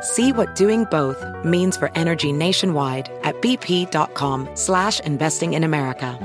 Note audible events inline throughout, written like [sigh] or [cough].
See what doing both means for energy nationwide at bp.com slash investing in America.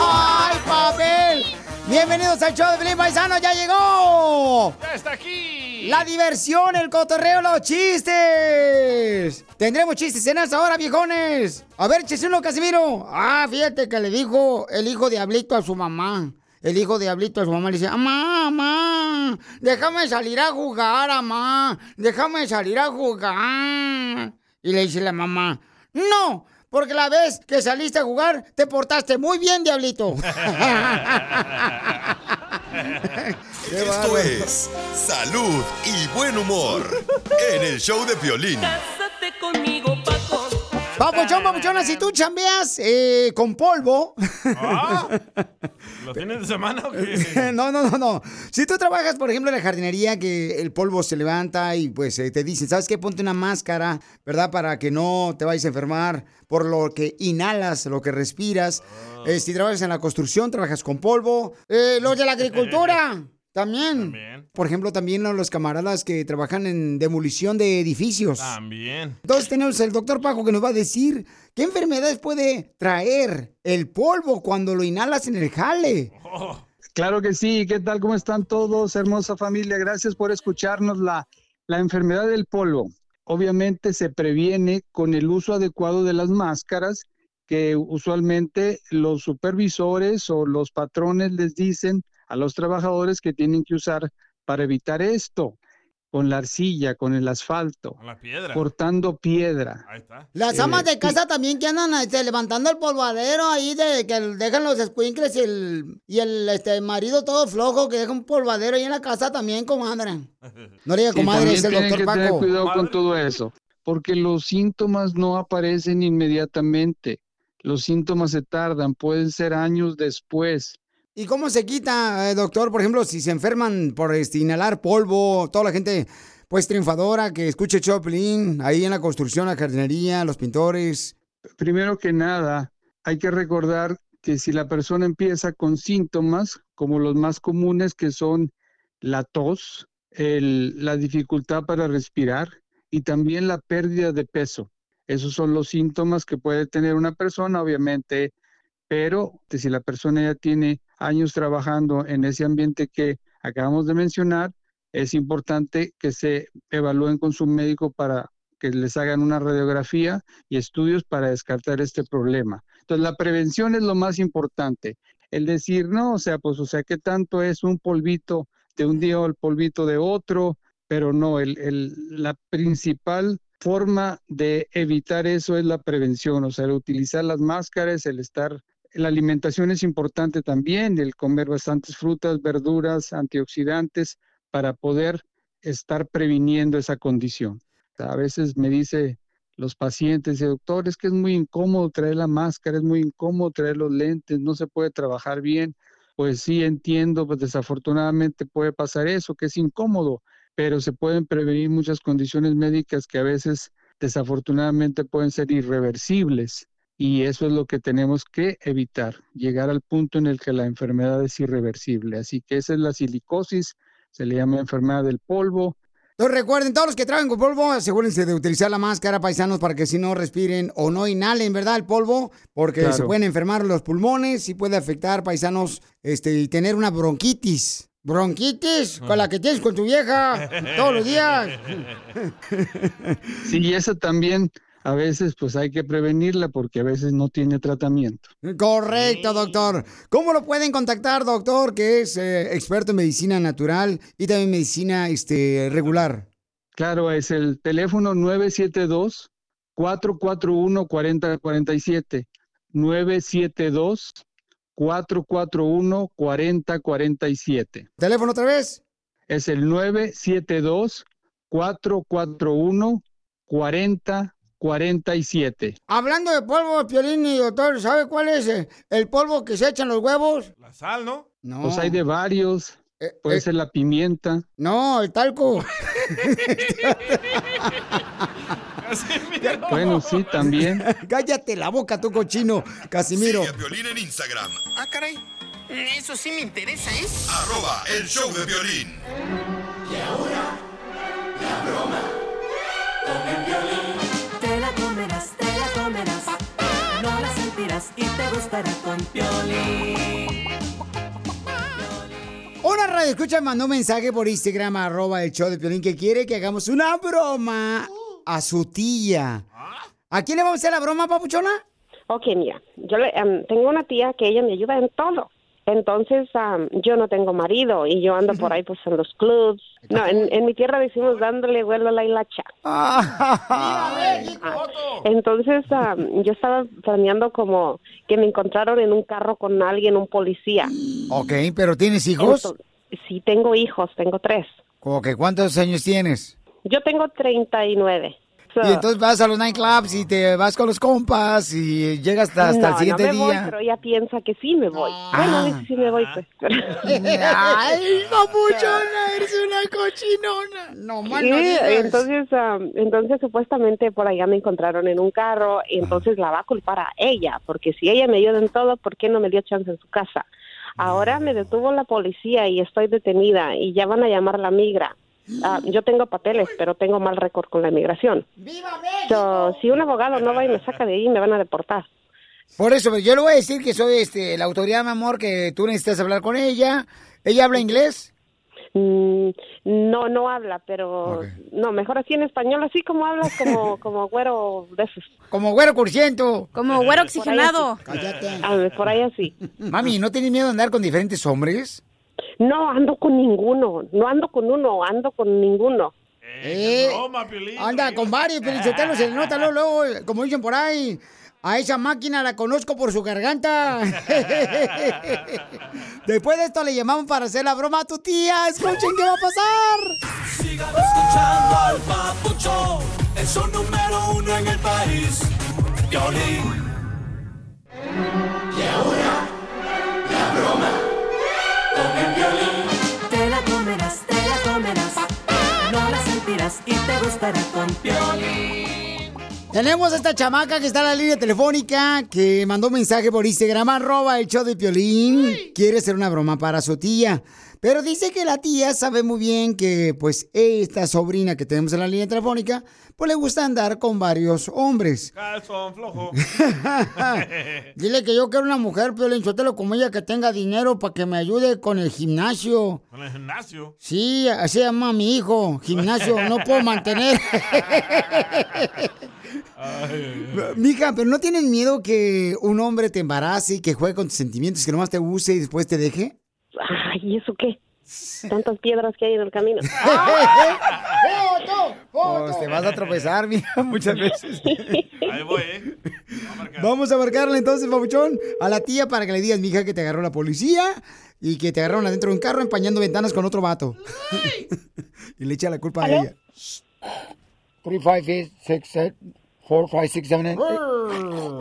¡Ay, papel! Bienvenidos al show de Felipe Paisano, ya llegó. ¡Ya está aquí! La diversión, el cotorreo, los chistes. Tendremos chistes en esta hora, viejones. A ver, uno, Casimiro. Ah, fíjate que le dijo el hijo Diablito a su mamá. El hijo Diablito a su mamá le dice, mamá, mamá, déjame salir a jugar, mamá. Déjame salir a jugar. Y le dice la mamá, no, porque la vez que saliste a jugar te portaste muy bien, Diablito. [laughs] Esto es salud y buen humor en el show de violín. Cásate conmigo. Papuchón, papuchona, si tú chambeas eh, con polvo. Ah, [laughs] ¿Los fines de semana o qué? [laughs] no, no, no, no. Si tú trabajas, por ejemplo, en la jardinería, que el polvo se levanta y pues eh, te dicen, ¿sabes qué? Ponte una máscara, ¿verdad? Para que no te vayas a enfermar por lo que inhalas, lo que respiras. Eh, si trabajas en la construcción, trabajas con polvo. Eh, los de la agricultura. [laughs] También. Por ejemplo, también los camaradas que trabajan en demolición de edificios. También. Entonces tenemos el doctor Paco que nos va a decir qué enfermedades puede traer el polvo cuando lo inhalas en el jale. Claro que sí. ¿Qué tal? ¿Cómo están todos? Hermosa familia. Gracias por escucharnos. La, la enfermedad del polvo obviamente se previene con el uso adecuado de las máscaras que usualmente los supervisores o los patrones les dicen a los trabajadores que tienen que usar para evitar esto, con la arcilla, con el asfalto, Con la piedra. cortando piedra. Ahí está. Las Eh, amas de casa también que andan este, levantando el polvadero ahí de que dejan los escuincles y el, y el este, marido todo flojo que deja un polvadero ahí en la casa también, comadre. No le diga [laughs] Sí, comadre, es el doctor que tener Paco. cuidado con todo eso, porque los síntomas no aparecen inmediatamente. Los síntomas se tardan, pueden ser años después. ¿Y cómo se quita, eh, doctor? Por ejemplo, si se enferman por este, inhalar polvo, toda la gente, pues triunfadora, que escuche Choplin, ahí en la construcción, la jardinería, los pintores. Primero que nada, hay que recordar que si la persona empieza con síntomas, como los más comunes que son la tos, el- la dificultad para respirar y también la pérdida de peso. Esos son los síntomas que puede tener una persona, obviamente, pero que si la persona ya tiene años trabajando en ese ambiente que acabamos de mencionar, es importante que se evalúen con su médico para que les hagan una radiografía y estudios para descartar este problema. Entonces, la prevención es lo más importante. El decir, no, o sea, pues, o sea, ¿qué tanto es un polvito de un día o el polvito de otro? Pero no, el, el- la principal forma de evitar eso es la prevención, o sea, el utilizar las máscaras, el estar, la alimentación es importante también, el comer bastantes frutas, verduras, antioxidantes para poder estar previniendo esa condición. A veces me dice los pacientes, doctor, es que es muy incómodo traer la máscara, es muy incómodo traer los lentes, no se puede trabajar bien. Pues sí, entiendo, pues desafortunadamente puede pasar eso, que es incómodo, pero se pueden prevenir muchas condiciones médicas que a veces desafortunadamente pueden ser irreversibles. Y eso es lo que tenemos que evitar, llegar al punto en el que la enfermedad es irreversible. Así que esa es la silicosis, se le llama enfermedad del polvo, Entonces recuerden, todos los que trabajan con polvo, asegúrense de utilizar la máscara, paisanos, para que si no respiren o no inhalen, ¿verdad? El polvo, porque Claro. se pueden enfermar los pulmones y puede afectar, paisanos, este, y tener una bronquitis. Bronquitis, con la que tienes con tu vieja todos los días. Sí, y eso también a veces pues hay que prevenirla porque a veces no tiene tratamiento. Correcto, doctor. ¿Cómo lo pueden contactar, doctor, que es eh, experto en medicina natural y también medicina este, regular? Claro, es el teléfono 972 441 4047 972 441 4047. ¿Teléfono otra vez? Es el 972 441 4047. Hablando de polvo, Piolín y doctor, ¿sabe cuál es eh, el polvo que se echan los huevos? La sal, ¿no? No. Pues hay de varios. Eh, Puede eh, ser la pimienta. No, el talco. [laughs] Casimiro. Bueno, sí, también. [laughs] Cállate la boca, tu cochino, Casimiro. Sigue a Piolín en Instagram, Ah, caray. Eso sí me interesa, ¿eh? arroba el show de violín. Te Y te gustará con Piolín. Una radio escucha mandó un mensaje por Instagram, arroba el show de Piolín, que quiere que hagamos una broma a su tía. ¿A quién le vamos a hacer la broma, papuchona? Ok, mira, yo le- em, tengo una tía que ella me ayuda en todo. Entonces, am, yo no tengo marido y yo ando por ahí pues en los clubs. No, en, en mi tierra decimos dándole vuelo a la hilacha. Ah, [laughs] Entonces, am, yo estaba planeando como que me encontraron en un carro con alguien, un policía. ok, pero ¿tienes hijos? Entonces, sí, tengo hijos, tengo tres. ¿Cómo que ¿Cuántos años tienes? Yo tengo 39. Y entonces vas a los nightclubs y te vas con los compas y llegas hasta, hasta no, el siguiente no me voy, día. pero ella piensa que sí me voy. Ah. Bueno, dice sí me voy, pues. [laughs] Ay, papuchona, [laughs] eres una cochinona. No, Sí, no entonces, am, entonces supuestamente por allá me encontraron en un carro y entonces la va a culpar a ella, porque si ella me ayuda en todo, ¿por qué no me dio chance en su casa? Ahora me detuvo la policía y estoy detenida y ya van a llamar a la migra. Ah, yo tengo papeles, pero tengo mal récord con la inmigración. ¡Viva So, si un abogado no va y me saca de ahí, me van a deportar. Por eso, yo le voy a decir que soy este, la autoridad, mi amor, que tú necesitas hablar con ella. ¿Ella habla inglés? Mm, no, no habla, pero no, mejor así en español, así como hablas como, [laughs] como güero de esos. Como güero cursiento. Como güero oxigenado. Cállate. Ah, por ahí así. Mami, ¿no tienes miedo de andar con diferentes hombres? No, ando con ninguno. No ando con uno, ando con ninguno. Eh, Es broma, Piolín. Anda con varios, pero se le nota luego, luego, como dicen por ahí. A esa máquina la conozco por su garganta. [laughs] Después de esto le llamamos para hacer la broma a tu tía. Escuchen qué va a pasar. Sigan escuchando al papuchón. Es un número uno en el país. Piolín. Te y te gustará con Piolín. Tenemos a esta chamaca que está en la línea telefónica que mandó un mensaje por Instagram, arroba el show de Piolín. Quiere hacer una broma para su tía. Pero dice que la tía sabe muy bien que, pues, esta sobrina que tenemos en la línea telefónica, pues le gusta andar con varios hombres. Calzón flojo. [laughs] Dile que yo quiero una mujer, Piolín Sotelo, como ella, que tenga dinero para que me ayude con el gimnasio. Con el gimnasio. Sí, así llama mi hijo, gimnasio, no puedo mantener. Mija, pero ¿no tienes miedo que un hombre te embarace y que juegue con tus sentimientos, que nomás te use y después te deje? Ay, ¿y eso qué? Tantas piedras que hay en el camino. [laughs] ¡Foto! Pues te vas a tropezar, mija, [laughs] muchas veces. Ahí voy, ¿eh? Vamos a marcarle entonces, papuchón, a la tía para que le digas, mija, que te agarró la policía y que te agarraron adentro de un carro empañando ventanas con otro vato. [laughs] y le echa la culpa a ella. 3, 5, 8, 6, 7, 4, 5, 6, 7, 8.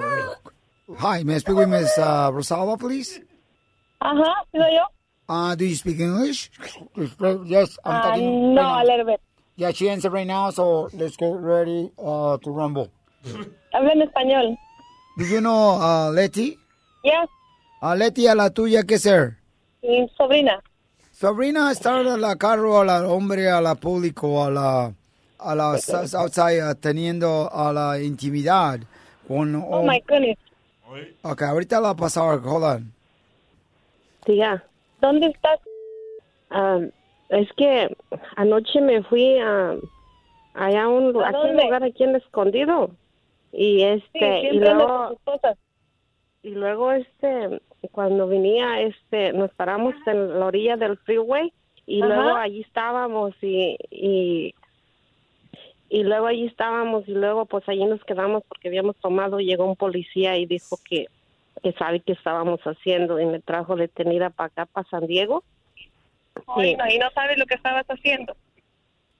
Hi, may I speak with Miss uh, Rosalba, please? Ajá, ¿sí soy yo? Uh, do you speak English? Yes, I'm Ah, talking. no, right a little bit. Yeah, she answered right now, so let's get ready uh, to rumble. Habla en español. Do you know uh, Leti? Yes, A Leti, a la tuya, ¿qué ser? mi sobrina. Sobrina, estar a la carro, a la hombre, a la público, a la, a la outside, uh, teniendo a la intimidad con... Oh, my goodness. Ok, ahorita la pasar, hold on. Tía, ¿Dónde estás? ah, es que anoche me fui a allá a un, lugar aquí en escondido. Y este, Sí, y luego, y luego este, cuando venía, este, nos paramos en la orilla del freeway y Ajá. luego allí estábamos y, y, y luego allí estábamos y luego pues allí nos quedamos porque habíamos tomado, llegó un policía y dijo que, que sabe qué estábamos haciendo y me trajo detenida para acá, para San Diego. Ay, no, y no sabes lo que estabas haciendo.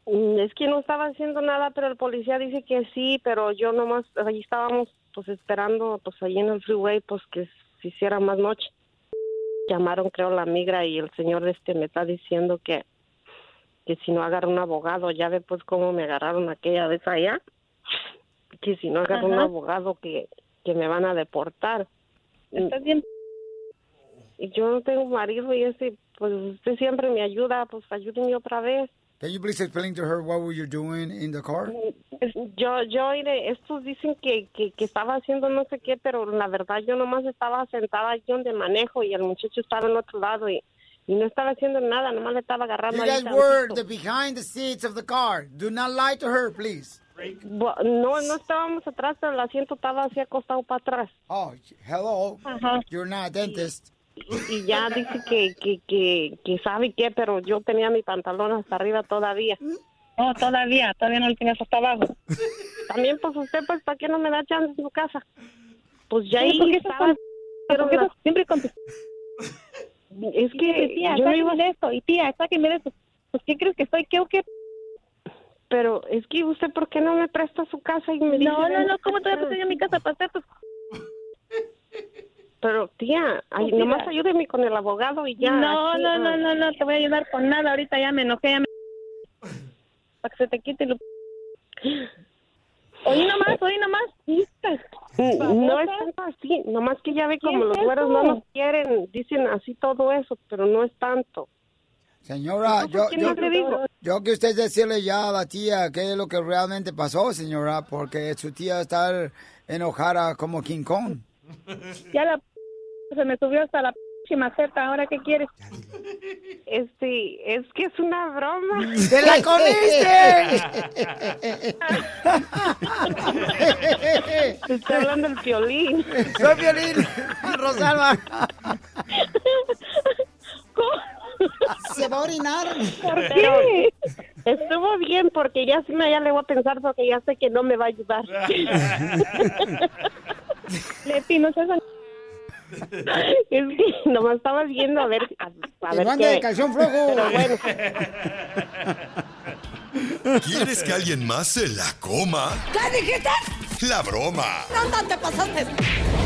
Mm, Es que no estaba haciendo nada, pero el policía dice que sí, pero yo nomás, allí estábamos pues esperando, pues allí en el freeway, pues que se hiciera más noche. Llamaron creo la migra y el señor este me está diciendo que, que si no agarro un abogado, ya ve pues cómo me agarraron aquella vez allá, que si no agarro un abogado que, que me van a deportar. ¿Estás bien? Yo no tengo marido y ese, pues usted siempre me ayuda, pues ayúdeme otra vez. Can you please explain to her what were you doing in the car? Yo, yo, mire, estos dicen que, que, que estaba haciendo no sé qué, pero la verdad yo nomás estaba sentada allí donde manejo y el muchacho estaba en otro lado y, y no estaba haciendo nada, nomás le estaba agarrando You guys were the behind the seats of the car. Do not lie to her, please. No, no estábamos atrás, pero el asiento estaba así acostado para atrás. Oh, hello. You're not a dentist. Y ya dice que, que, que, que sabe qué, pero yo tenía mi pantalón hasta arriba todavía. No, todavía, todavía no lo tienes hasta abajo. También, pues usted, pues, ¿para qué no me da chance en su casa? Pues ya Sí, ahí ¿por qué estás estaba... con- ¿Por qué estás siempre con tus- Es que tía, yo de esto, y tía, sáqueme de esto. Pues, ¿qué crees que soy? ¿Qué o qué? Pero es que usted, ¿por qué no me presta su casa y me dice... No, no, no, ¿cómo te voy a prestar yo mi casa para hacer tus... Pero, tía, ay, nomás ayúdeme con el abogado y ya. no, aquí, no, no, no, no, te voy a ayudar con nada. Ahorita ya me enojé, ya me... Para que se te quite lo... Oí nomás, oí nomás. Mm, No es tanto así, nomás que ya ve como ¿Qué los güeros no nos quieren, dicen así todo eso, pero no es tanto. Señora, yo, ¿quién yo, yo que usted decirle ya a la tía qué es lo que realmente pasó, señora, porque su tía está enojada como King Kong. Ya la... Se me subió hasta la p maceta. ¿Ahora qué quieres? Este, es que es una broma. ¡Te la comiste! Te estoy hablando del violín. Soy violín, Rosalba. Se va a orinar. Pero estuvo bien porque ya sí me ya le voy a pensar porque ya sé que no me va a ayudar. [laughs] Leti, no seas... [laughs] Es que nomás estaba viendo a ver a, a ver qué. de calzón flojo. Pero bueno. [laughs] ¿Quieres que alguien más se la coma? ¿Qué dijiste? La broma. No, te pasaste.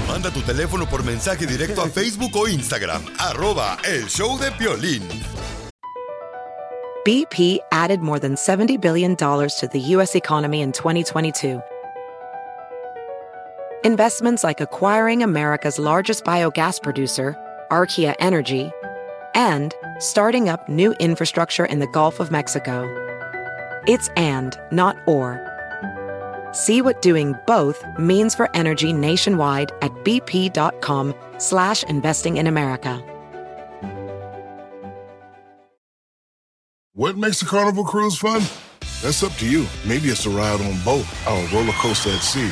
Manda tu teléfono por mensaje directo a Facebook o Instagram. Arroba el show de Piolín. BP added more than $70 billion to the U.S. economy in 2022. Investments like acquiring America's largest biogas producer, Archaea Energy, and starting up new infrastructure in the Gulf of Mexico. It's and, not or. See what doing both means for energy nationwide at bp.com slash investing in America. What makes a carnival cruise fun? That's up to you. Maybe it's a ride on boat, or a roller coaster at sea,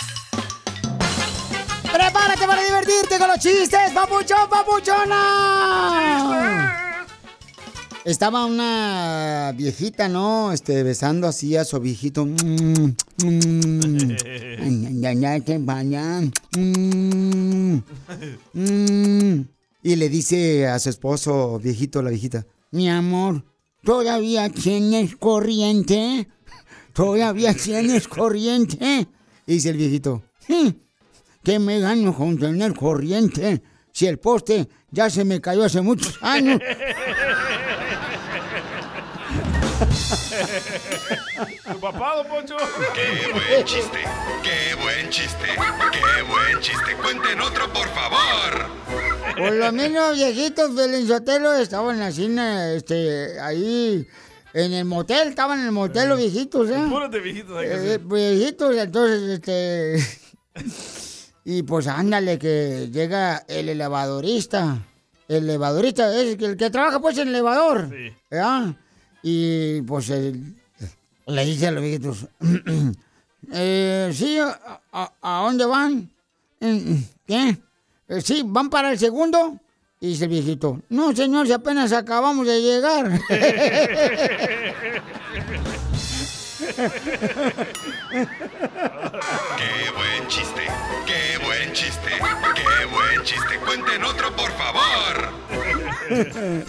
¡Prepárate para divertirte con los chistes, papuchón, papuchona! Estaba una viejita, ¿no? Este, besando así a su viejito. Y le dice a su esposo, viejito, la viejita, mi amor, ¿todavía tienes corriente? ¿Todavía tienes corriente? Y dice el viejito, "Mm, ¿qué me gano con tener corriente? Si el poste ya se me cayó hace muchos años. Tu papá, don Poncho. ¡Qué buen chiste! ¡Qué buen chiste! ¡Qué buen chiste! ¡Cuenten otro, por favor! Pues los mismos viejitos del Sotelo estaban así, este, ahí en el motel, estaban en el motel los viejitos, ¿eh? Puros de viejitos hay que Eh, viejitos, entonces, este... y pues ándale, que llega el elevadorista. El elevadorista es el que trabaja pues en el elevador. ¿verdad? Y pues le dice a los viejitos, [clears throat] eh, sí, ¿a, a- a dónde van? "Mm, ¿Qué? "Eh, sí, ¿van para el segundo? Y dice el viejito, no señor, si apenas acabamos de llegar. [laughs] ¡Qué buen chiste! ¡Qué buen chiste! ¡Qué buen chiste! ¡Cuenten otro, por favor! [laughs]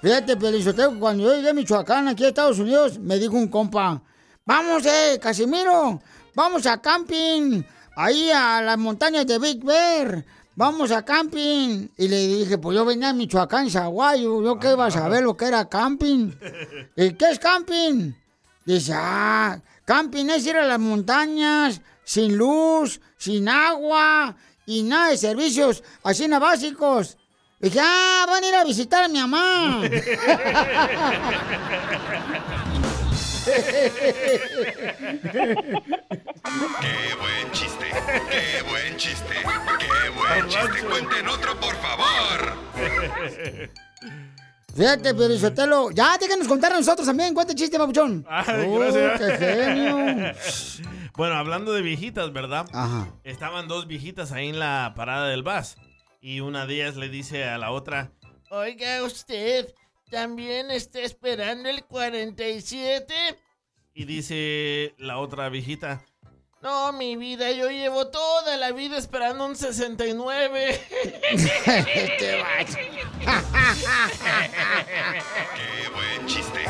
Fíjate, Pelizoteo, cuando yo llegué a Michoacán, aquí a Estados Unidos, me dijo un compa, vamos, eh, Casimiro, vamos a camping, ahí a las montañas de Big Bear, vamos a camping. Y le dije, pues yo venía a Michoacán, Zaguayo, yo qué iba a saber lo que era camping. [laughs] ¿Y qué es camping? Dice, ah, camping es ir a las montañas, sin luz, sin agua y nada de servicios, así na básicos. Dije, ah, van a ir a visitar a mi mamá. ¡Qué buen chiste! ¡Qué buen chiste! ¡Qué buen chiste! ¡Cuenten otro, por favor! Fíjate, Pelizotelo, ya déjanos contar a nosotros también, cuenta el chiste, papuchón. Ay, Oh, gracias. qué genio. Bueno, hablando de viejitas, ¿verdad? Ajá. Estaban dos viejitas ahí en la parada del bus. Y una de ellas le dice a la otra, Oiga usted, ¿también está esperando el 47? y dice la otra viejita, No, mi vida, yo llevo toda la vida esperando un 69. Este [laughs] [laughs] ¡Qué buen chiste!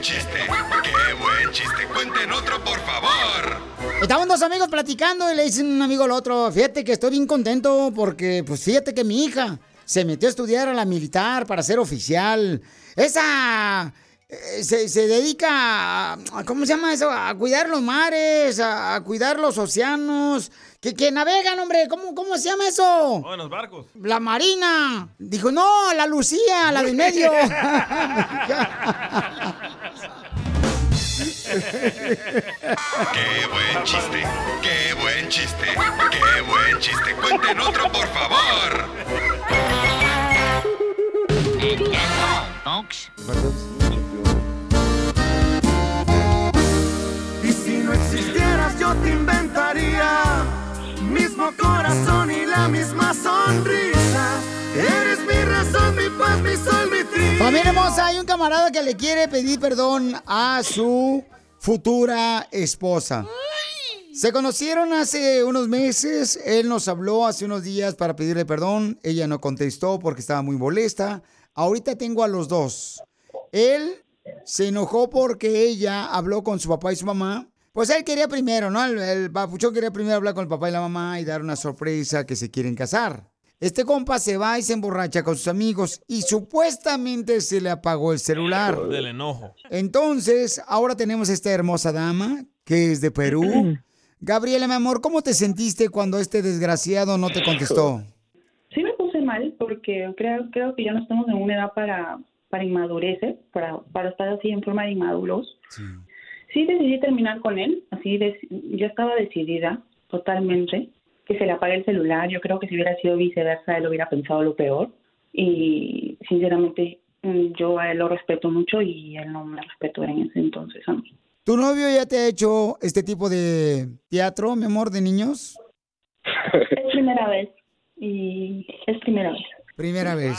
¡Qué buen chiste! ¡Qué buen chiste! ¡Cuenten otro, por favor! Estaban dos amigos platicando y le dicen un amigo al otro, fíjate que estoy bien contento porque, pues fíjate que mi hija se metió a estudiar a la militar para ser oficial. Esa eh, se, se dedica a, a- ¿cómo se llama eso? A cuidar los mares, a, a cuidar los océanos, que, que navegan, hombre, ¿cómo, ¿cómo se llama eso? oh, en los barcos. La Marina. Dijo, no, la Lucía, la del medio. [laughs] [laughs] ¡Qué buen chiste! ¡Qué buen chiste! ¡Qué buen chiste! ¡Cuenten otro, por favor! Y si no existieras yo te inventaría mismo corazón y la misma sonrisa. Eres mi razón, mi paz, mi sol, mi triunfo. Familia hermosa, hay un camarada que le quiere pedir perdón a su futura esposa. Se conocieron hace unos meses, él nos habló hace unos días para pedirle perdón, ella no contestó porque estaba muy molesta. Ahorita tengo a los dos. Él se enojó porque ella habló con su papá y su mamá. Pues él quería primero, ¿no? El, papuchón quería primero hablar con el papá y la mamá y dar una sorpresa que se quieren casar. Este compa se va y se emborracha con sus amigos y supuestamente se le apagó el celular. Del enojo. Entonces, ahora tenemos esta hermosa dama que es de Perú. Gabriela, mi amor, ¿cómo te sentiste cuando este desgraciado no te contestó? Sí me puse mal porque creo, creo que ya no estamos en una edad para, para inmadurecer, para, para estar así en forma de inmaduros. Sí. decidí terminar con él, así de, yo estaba decidida totalmente que se le apague el celular. Yo creo que si hubiera sido viceversa, él hubiera pensado lo peor. Y sinceramente mm, yo a él lo respeto mucho y él no me respetó en ese entonces a mí. ¿Tu novio ya te ha hecho este tipo de teatro, mi amor, de niños? Es primera vez y es primera vez. Primera vez.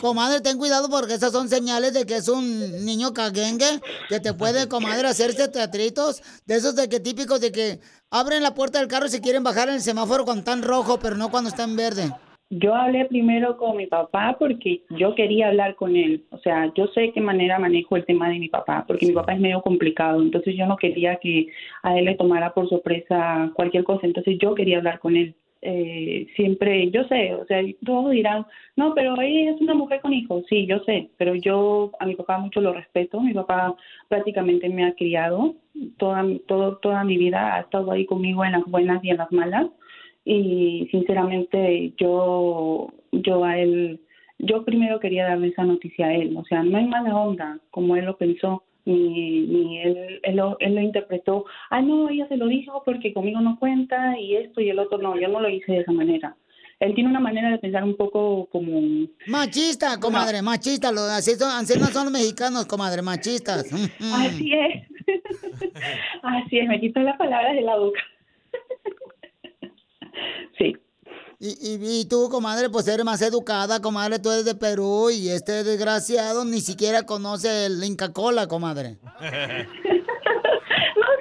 Comadre, ten cuidado porque esas son señales de que es un niño caguengue que te puede, comadre, hacerse teatritos de esos de que típicos de que abren la puerta del carro y se quieren bajar en el semáforo cuando está en rojo, pero no cuando está en verde. Yo hablé primero con mi papá porque yo quería hablar con él. O sea, yo sé qué manera manejo el tema de mi papá, porque mi papá es medio complicado. Entonces yo no quería que a él le tomara por sorpresa cualquier cosa. Entonces yo quería hablar con él. Eh, siempre, yo sé, o sea, todos dirán, no, pero ella es una mujer con hijos, sí, yo sé, pero yo a mi papá mucho lo respeto, mi papá prácticamente me ha criado, toda, todo, toda mi vida ha estado ahí conmigo en las buenas y en las malas, y sinceramente yo, yo a él, yo primero quería darle esa noticia a él, o sea, no hay mala onda, como él lo pensó, ni, ni él, él, lo, él lo interpretó, ah, no, ella se lo dijo porque conmigo no cuenta y esto y el otro, no, yo no lo hice de esa manera. Él tiene una manera de pensar un poco como... Machista, comadre, machista. Lo, así, son, no los mexicanos, comadre, machistas. [laughs] Así es. [laughs] Así es, me quitó las palabras de la boca. [laughs] sí. Y, y, y, tú, comadre, pues eres más educada, comadre, tú eres de Perú y este desgraciado ni siquiera conoce el Inca Cola, comadre. [laughs] no,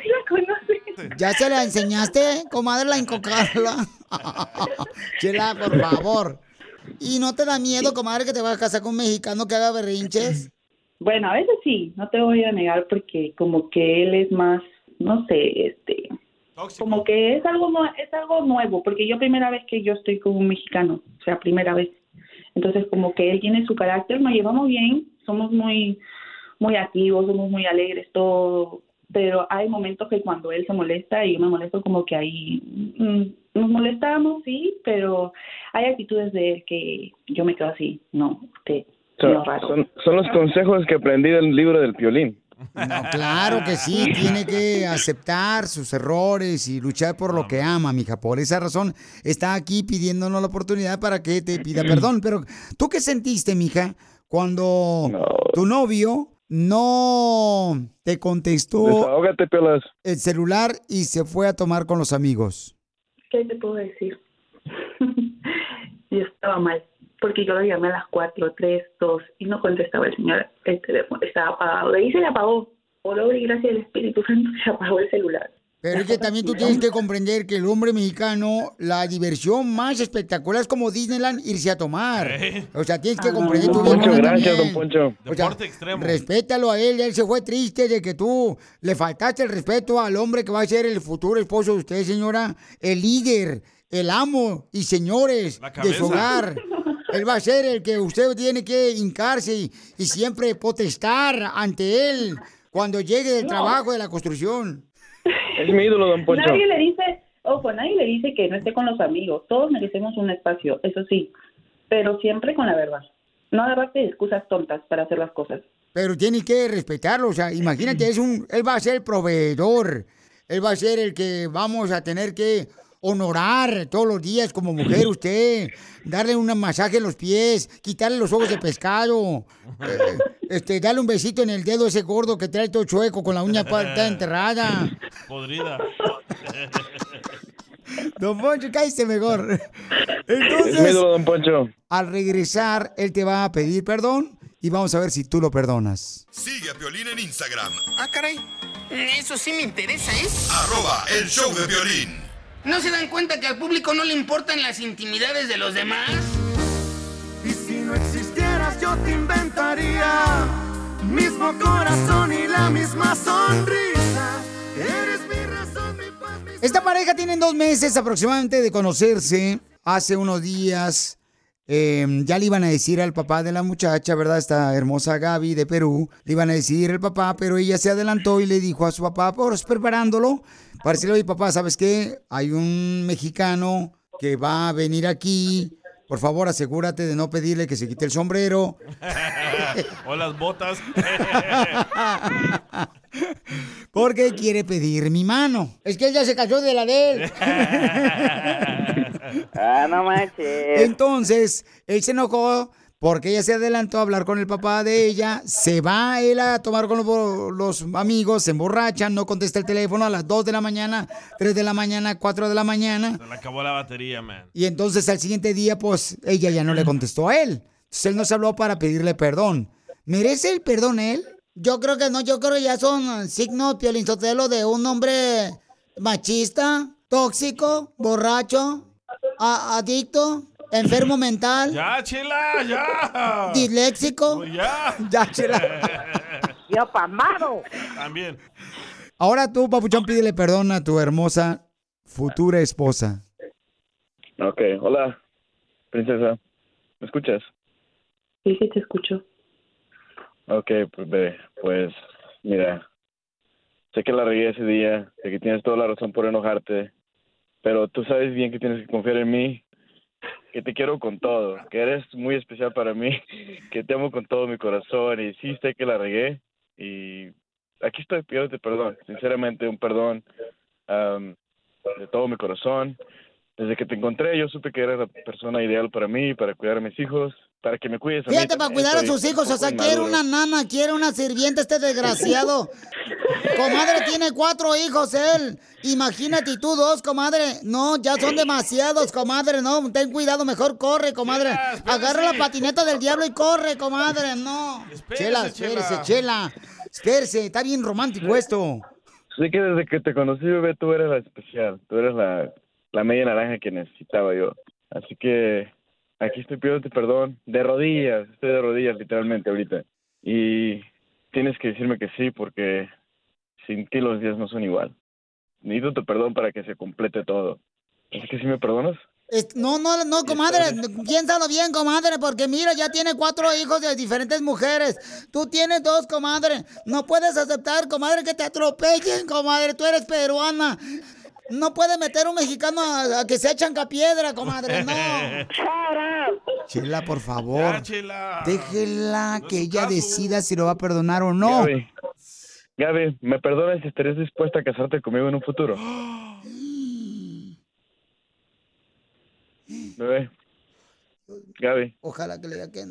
sí la conoce. ¿Ya se la enseñaste, comadre, la Inca Cola? [laughs] Chela, por favor. ¿Y no te da miedo, comadre, que te vas a casar con un mexicano que haga berrinches? Bueno, a veces sí, no te voy a negar porque como que él es más, no sé, este, como que es algo es algo nuevo porque yo primera vez que yo estoy con un mexicano o sea primera vez. Entonces como que él tiene su carácter nos llevamos bien somos muy muy activos somos muy alegres todo pero hay momentos que cuando él se molesta y yo me molesto como que ahí mm, nos molestamos sí pero hay actitudes de él que yo me quedo así no usted son, son, son los consejos que aprendí del libro del piolín no, claro que sí, tiene que aceptar sus errores y luchar por lo que ama, mija. Por esa razón está aquí pidiéndonos la oportunidad para que te pida perdón. Pero, ¿tú qué sentiste, mija, cuando tu novio no te contestó el celular y se fue a tomar con los amigos? ¿Qué te puedo decir? [laughs] Yo estaba mal porque yo lo llamé a las 4, 3, 2 y no contestaba el señor, el teléfono estaba apagado. De ahí se le apagó. Por obra y gracia del Espíritu Santo [laughs] se apagó el celular. Pero es que también tú tienes que comprender que el hombre mexicano, la diversión más espectacular es como Disneyland irse a tomar. O sea, tienes que comprender tu Muchas gracias, don Poncho. Deporte extremo. Respétalo a él, él se fue triste de que tú le faltaste el respeto al hombre que va a ser el futuro esposo de usted, señora, el líder, el amo y señores de su hogar. [laughs] Él va a ser el que usted tiene que hincarse y, y siempre potestar ante él cuando llegue del No. trabajo de la construcción. Es mi ídolo, don Poncho. Nadie le dice, ojo, nadie le dice que no esté con los amigos. Todos merecemos un espacio, eso sí, pero siempre con la verdad. No de excusas tontas para hacer las cosas. Pero tiene que respetarlo, o sea, imagínate, es un, él va a ser el proveedor, él va a ser el que vamos a tener que honorar todos los días como mujer [laughs] usted, darle un masaje en los pies, quitarle los ojos de pescado, eh, este, darle un besito en el dedo ese gordo que trae todo chueco con la uña toda enterrada. Podrida. [laughs] Don Poncho, cállese mejor. Es Entonces, ídolo, don Poncho. al regresar, él te va a pedir perdón y vamos a ver si tú lo perdonas. Sigue a Piolín en Instagram, Ah, caray. Eso sí me interesa, ¿eh? arroba el show de violín. ¿No se dan cuenta que al público no le importan las intimidades de los demás? Y si no existieras yo te inventaría mismo corazón y la misma sonrisa. Eres mi razón, mi paz, mi Esta pareja tiene dos meses aproximadamente de conocerse. Hace unos días eh, ya le iban a decir al papá de la muchacha, ¿verdad? Esta hermosa Gaby de Perú. Le iban a decir el papá, pero ella se adelantó y le dijo a su papá, pues preparándolo, para decirle, papá, ¿sabes qué? Hay un mexicano que va a venir aquí. Por favor, asegúrate de no pedirle que se quite el sombrero. [laughs] o las botas. [laughs] Porque quiere pedir mi mano. Es que él ya se cayó de la de él. [laughs] Ah, no manches. Entonces, él se enojó porque ella se adelantó a hablar con el papá de ella. Se va él a tomar con los, los amigos, se emborracha, no contesta el teléfono a las 2 de la mañana, 3 de la mañana, 4 de la mañana. Se le acabó la batería, man. Y entonces al siguiente día, pues ella ya no le contestó a él. Entonces él nos habló para pedirle perdón. ¿Merece el perdón él? Yo creo que no, yo creo que ya son signos piolinzotelo de un hombre machista, tóxico, borracho, a- adicto, enfermo mental, ¡Ya, chela! ¡Ya! disléxico. ¡Ya! [laughs] Ya, chela. Yo pamado. También. Ahora tú, papuchón, pídele perdón a tu hermosa futura esposa. Ok, hola, princesa. ¿Me escuchas? Sí, sí, te escucho. Ok, pues, pues mira, sé que la regué ese día, sé que tienes toda la razón por enojarte, pero tú sabes bien que tienes que confiar en mí, que te quiero con todo, que eres muy especial para mí, [laughs] que te amo con todo mi corazón y sí sé que la regué y aquí estoy pidiéndote perdón, sinceramente un perdón am, de todo mi corazón. Desde que te encontré yo supe que eres la persona ideal para mí, para cuidar a mis hijos, para que me cuides a mí Fíjate, para también. cuidar a sus hijos, o sea, quiere una nana, quiere una sirvienta este desgraciado. [laughs] Comadre tiene cuatro hijos él. Imagínate y tú dos, comadre. No, ya son demasiados, comadre. No, ten cuidado, mejor corre, comadre. Agarra la patineta del diablo y corre, comadre. No. Chela, espérese, Chela. Espérese, está bien romántico esto. Sé que desde que te conocí, bebé, tú eres la especial. Tú eres la, la media naranja que necesitaba yo. Así que aquí estoy pidiéndote perdón. De rodillas. Estoy de rodillas, literalmente, ahorita. Y tienes que decirme que sí, porque sin ti los días no son igual. Necesito tu perdón para que se complete todo. Así que si me perdonas. Es- No, no, no, comadre, piénsalo bien, comadre, porque mira, ya tiene cuatro hijos de diferentes mujeres. Tú tienes dos, comadre. No puedes aceptar, comadre, que te atropellen, comadre. Tú eres peruana. No puedes meter un mexicano a, a que se echan piedra, comadre, no. [laughs] Chela, por favor. Déjela que ella decida si lo va a perdonar o no. Gaby, Gaby, ¿me perdonas si estarías dispuesta a casarte conmigo en un futuro? [gasps] Bebé. Gaby. Ojalá que le diga que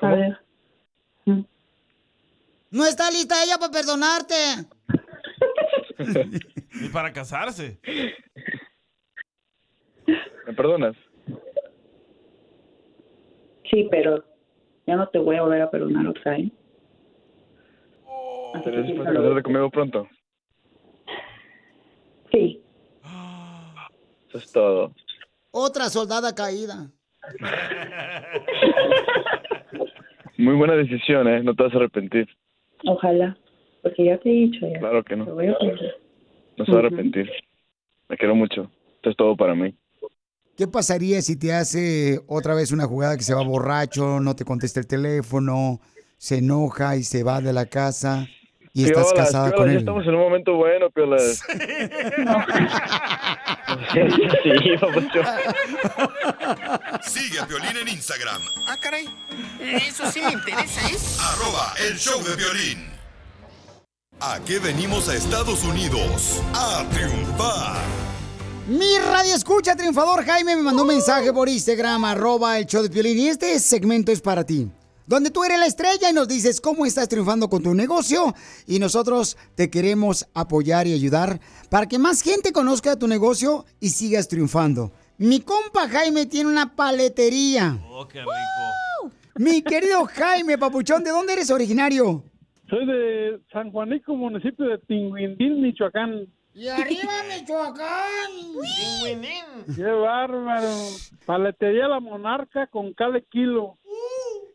A ver. No está lista ella para perdonarte. [laughs] Ni para casarse. ¿Me perdonas? Sí, pero ya no te voy a volver a perdonar otra vez. ¿Estarías dispuesta a casarte conmigo pronto? Sí. Eso es todo. Otra soldada caída. Muy buena decisión, ¿eh? No te vas a arrepentir. Ojalá. Porque ya te he dicho ya. Claro que no. Te voy a. No se va a arrepentir. Me quiero mucho. Esto es todo para mí. ¿Qué pasaría si te hace otra vez una jugada que se va borracho, no te contesta el teléfono, se enoja y se va de la casa y estás casada piolas, con ya él? estamos en un momento bueno, Piolas. [laughs] sí, papuchón. Sigue a Piolín en Instagram, Ah, caray. Eso sí me interesa, ¿eh? arroba el show de violín. ¿A qué venimos a Estados Unidos? A triunfar. Mi radio escucha, triunfador Jaime me mandó un mensaje por Instagram, arroba el show de Piolín, y este segmento es para ti. Donde tú eres la estrella y nos dices cómo estás triunfando con tu negocio y nosotros te queremos apoyar y ayudar para que más gente conozca tu negocio y sigas triunfando. Mi compa Jaime tiene una paletería. Oh, qué rico. Mi querido Jaime Papuchón, ¿de dónde eres originario? Soy de San Juanico, municipio de Tinguindín, Michoacán. Y arriba Michoacán. ¡Qué bárbaro! Paletería La Monarca con cada kilo.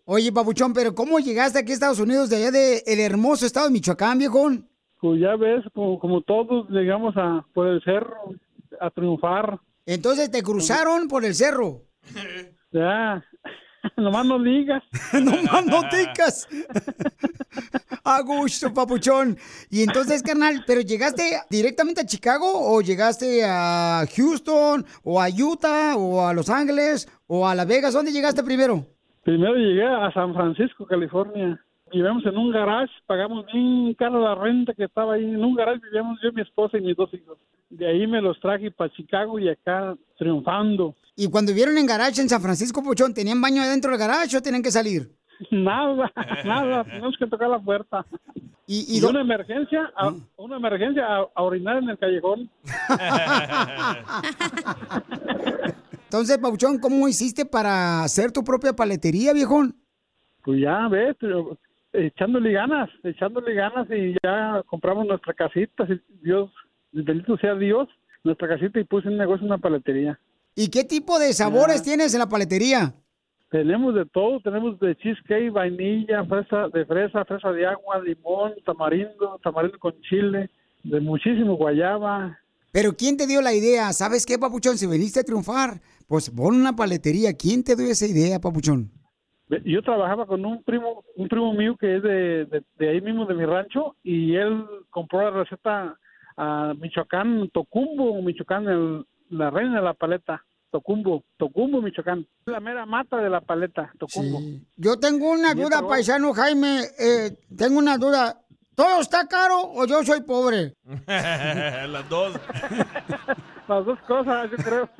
Oye, Papuchón, pero ¿cómo llegaste aquí a Estados Unidos de allá de el hermoso estado de Michoacán, viejón? Pues ya ves, como, como todos llegamos a por el cerro a triunfar. Entonces te cruzaron por el cerro. Ya, [laughs] nomás no digas. [laughs] Nomás no digas. [laughs] A gusto, papuchón. Y entonces, carnal, ¿pero llegaste directamente a Chicago o llegaste a Houston o a Utah o a Los Ángeles o a Las Vegas? ¿Dónde llegaste primero? Primero llegué a San Francisco, California. Vivíamos en un garage, pagamos bien cara la renta que estaba ahí. En un garage vivíamos yo, mi esposa y mis dos hijos. De ahí me los traje para Chicago y acá triunfando. Y cuando vivieron en garage en San Francisco, papuchón, ¿tenían baño adentro del garage o tenían que salir? Nada, [laughs] nada, tenemos que tocar la puerta. Y, una emergencia, a, una emergencia a, a orinar en el callejón. [laughs] Entonces, papuchón, ¿cómo hiciste para hacer tu propia paletería, viejón? Pues ya ves, echándole ganas, echándole ganas y ya compramos nuestra casita, si Dios, bendito sea Dios, nuestra casita y puse un negocio, una paletería. ¿Y qué tipo de sabores tienes en la paletería? Tenemos de todo, tenemos de cheesecake, vainilla, fresa de fresa, fresa de agua, limón, tamarindo, tamarindo con chile, de muchísimo guayaba, Pero ¿quién te dio la idea? ¿Sabes qué, papuchón? Si veniste a triunfar, pues pon una paletería. ¿Quién te dio esa idea, papuchón? Yo trabajaba con un primo, un primo mío que es de, de, de ahí mismo de mi rancho y él compró la receta a Michoacán, Tocumbo, Michoacán, el- la reina de la paleta, Tocumbo, Tocumbo, Michoacán, la mera mata de la paleta, Tocumbo. Yo tengo una duda, paisano Jaime. eh, tengo una duda. ¿Todo está caro o yo soy pobre? [laughs] Las dos. [laughs] Las dos cosas, yo creo. [laughs]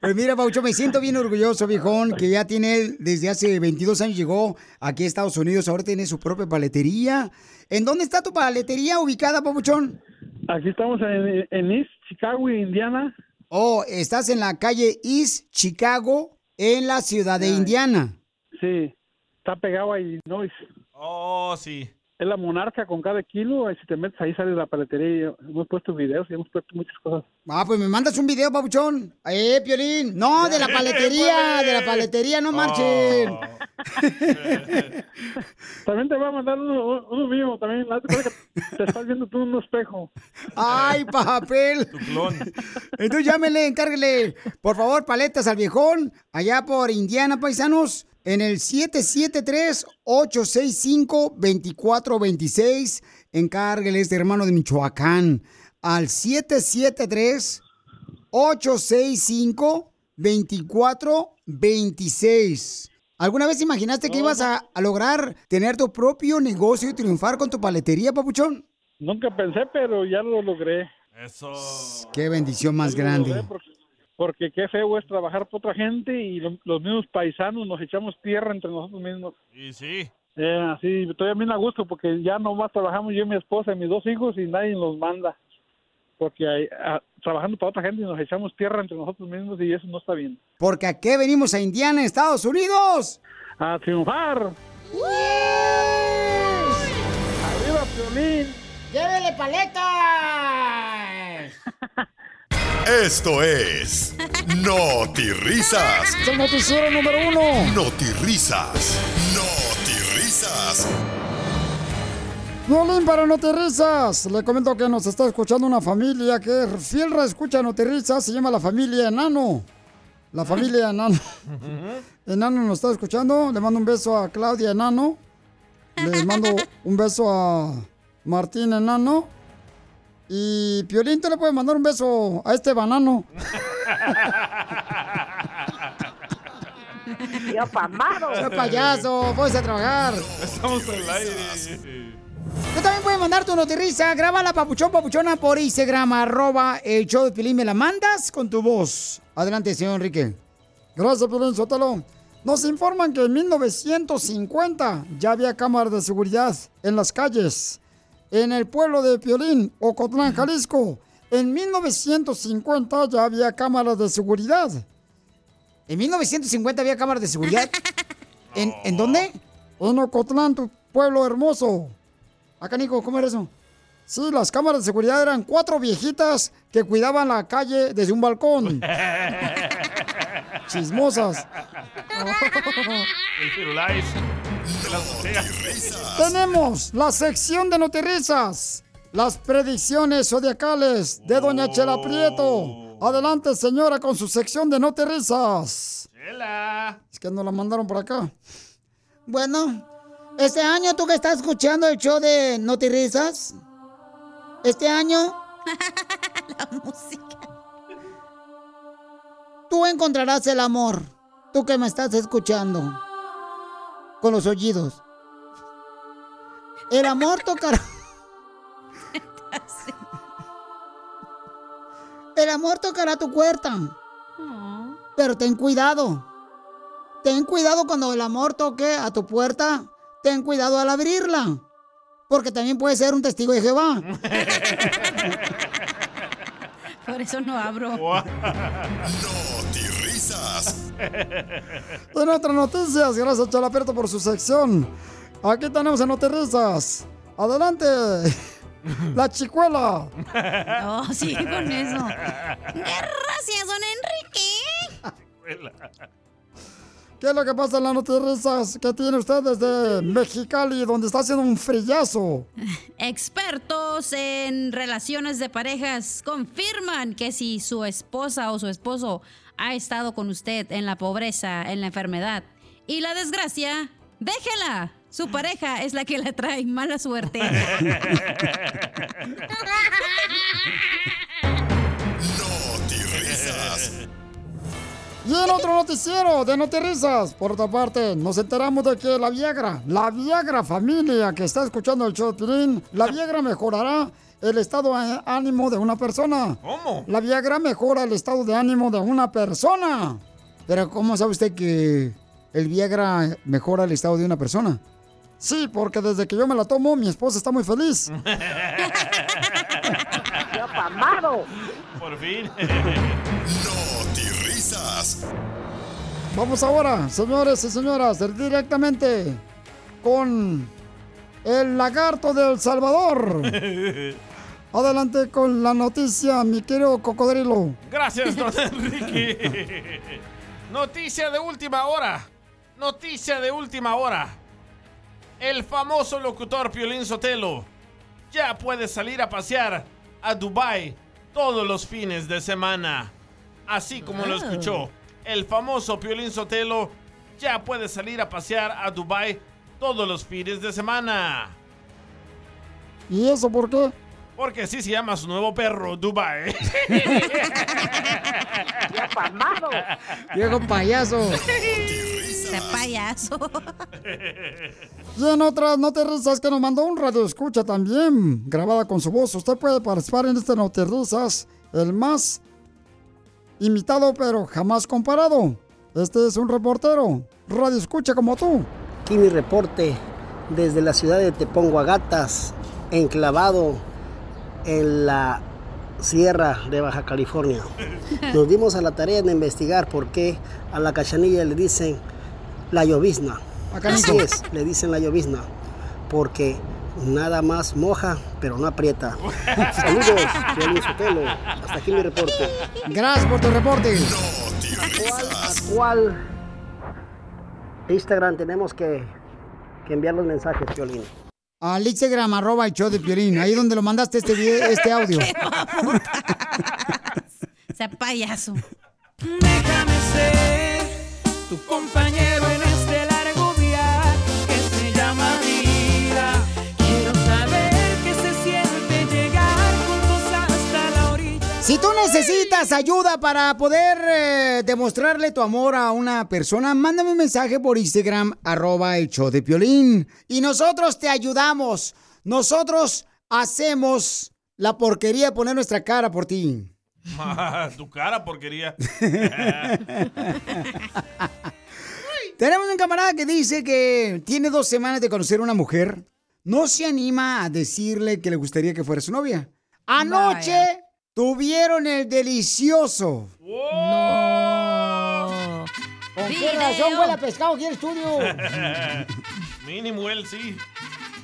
Pues mira, Paucho, me siento bien orgulloso, viejón, que ya tiene él, desde hace 22 años llegó aquí a Estados Unidos, ahora tiene su propia paletería. ¿En dónde está tu paletería ubicada, Papuchón? Aquí estamos en, en East Chicago, Indiana. Oh, estás en la calle East Chicago, en la ciudad de Indiana. Sí, está pegado a Illinois. Oh, sí. Es la monarca con cada kilo, y si te metes ahí sale la paletería. y Hemos puesto videos y hemos puesto muchas cosas. Ah, pues me mandas un video, Papuchón. Eh, Piolín. No, de la [laughs] paletería, de la paletería, no marchen. [laughs] También te voy a mandar uno, uno mío, también. Que Te estás viendo tú en un espejo. Ay, papel. Entonces llámele, encárguele. Por favor, paletas al viejón, allá por Indiana, paisanos, en el 773-865-2426. Encárguele este hermano de Michoacán al 773-865-2426. ¿Alguna vez imaginaste que ibas a, a lograr tener tu propio negocio y triunfar con tu paletería, papuchón? Nunca pensé, pero ya lo logré. Eso. Qué bendición más grande. Porque, porque qué feo es trabajar por otra gente y lo- los mismos paisanos nos echamos tierra entre nosotros mismos. Y sí. Eh, así, estoy bien a gusto porque ya nomás trabajamos yo y mi esposa y mis dos hijos y nadie nos manda. Porque ahí, ah, trabajando para otra gente nos echamos tierra entre nosotros mismos y eso no está bien. Porque aquí venimos a Indiana, Estados Unidos. A triunfar. ¡Arriba, Piolín! ¡Llévele paletas! [laughs] Esto es Notirrisas. Es el noticiero número uno. Notirrisas. Notirrisas. Violín para Notirrisas. Le comento que nos está escuchando una familia que es fiel escucha Notirrisas. Se llama la familia Enano. La familia Enano. [laughs] Enano nos está escuchando. Le mando un beso a Claudia Enano. Le mando un beso a Martín Enano. Y Piolín, ¿tú le puedes mandar un beso a este banano? Yo pamado. ¡Sea payaso! ¡Puedes a trabajar! Estamos al aire. Tú también puedes mandar tu notirrisa. Grábala, papuchón, papuchona, por Instagram, arroba el show de Pilín. Me la mandas con tu voz. Adelante, señor Enrique. Gracias, Pilín, Sótalo. Nos informan que en 1950 ya había cámaras de seguridad en las calles. En el pueblo de Piolín, Ocotlán, Jalisco. En 1950 ya había cámaras de seguridad. ¿En 1950 había cámaras de seguridad? [laughs] ¿En, ¿en dónde? En Ocotlán, tu pueblo hermoso. Acá, Nico, ¿cómo era eso? Sí, las cámaras de seguridad eran cuatro viejitas que cuidaban la calle desde un balcón. [laughs] Chismosas. Tenemos la sección de notirrisas. Las predicciones zodiacales de Doña Chela Prieto. Adelante, señora, con su sección de notirrisas. Chela. Es que nos la mandaron por acá. Bueno, este año tú que estás escuchando el show de Notirrisas, este año [laughs] La música. tú encontrarás el amor. Tú que me estás escuchando con los oídos. El amor tocará. [laughs] El amor tocará tu puerta. Pero ten cuidado. Ten cuidado cuando el amor toque a tu puerta. Ten cuidado al abrirla. Porque también puede ser un testigo de Jehová. [laughs] Por eso no abro. [laughs] [laughs] En otras noticias, gracias Chalaperto por su sección. Aquí tenemos en Notirrisas. Adelante. [laughs] La chicuela. [laughs] Oh, sí, con eso. Gracias, don Enrique. ¿Qué es lo que pasa en las noticias que tiene usted desde Mexicali, donde está haciendo un frillazo? Expertos en relaciones de parejas confirman que si su esposa o su esposo ha estado con usted en la pobreza, en la enfermedad y la desgracia, déjela. Su pareja es la que le trae mala suerte. [laughs] risas. Y en otro noticiero de Notirrisas, por otra parte, nos enteramos de que la Viagra, la Viagra familia que está escuchando el show de Piolín, la Viagra mejorará el estado de ánimo de una persona. ¿Cómo? La Viagra mejora el estado de ánimo de una persona. Pero ¿cómo sabe usted que el Viagra mejora el estado de una persona? Sí, porque desde que yo me la tomo, mi esposa está muy feliz. [laughs] amado! Por fin. risas. Vamos ahora, señores y señoras, directamente con el lagarto de El Salvador. [laughs] Adelante con la noticia, mi querido cocodrilo. Gracias, don [laughs] Enrique. Noticia de última hora. Noticia de última hora. El famoso locutor Piolín Sotelo ya puede salir a pasear a Dubai todos los fines de semana. Así como lo Ah. escuchó, el famoso Piolín Sotelo ya puede salir a pasear a Dubai todos los fines de semana. ¿Y eso por qué? Porque así se llama su nuevo perro, Dubai. [laughs] Viejo payaso. Payaso. Y en otras noterrizas que nos mandó un radio escucha también, grabada con su voz. Usted puede participar en este noterrizas, el más imitado pero jamás comparado. Este es un reportero, radio escucha como tú. Aquí mi reporte desde la ciudad de Teponguagatas, enclavado en la sierra de Baja California. [laughs] Nos dimos a la tarea de investigar por qué a la cachanilla le dicen la llovizna. Así es, le dicen la llovizna, porque nada más moja, pero no aprieta. [laughs] Saludos, Piolín Sotelo. Hasta aquí mi reporte. Gracias por tu reporte. ¿A cuál Instagram tenemos que, que enviar los mensajes, Piolín? Al Instagram, arroba el show de Piolín, ahí donde lo mandaste este, video, este [laughs] audio. Ese payaso. Déjame ser tu compañero Si tú necesitas ayuda para poder eh, demostrarle tu amor a una persona, mándame un mensaje por Instagram, arroba el show de Piolín. Y nosotros te ayudamos. Nosotros hacemos la porquería de poner nuestra cara por ti. [laughs] tu cara, porquería. [laughs] Tenemos un camarada que dice que tiene dos semanas de conocer a una mujer. No se anima a decirle que le gustaría que fuera su novia. Anoche Vaya. Tuvieron el delicioso. No. ¿Con qué razón huele a pescado aquí en el estudio? [laughs] Mínimo él sí.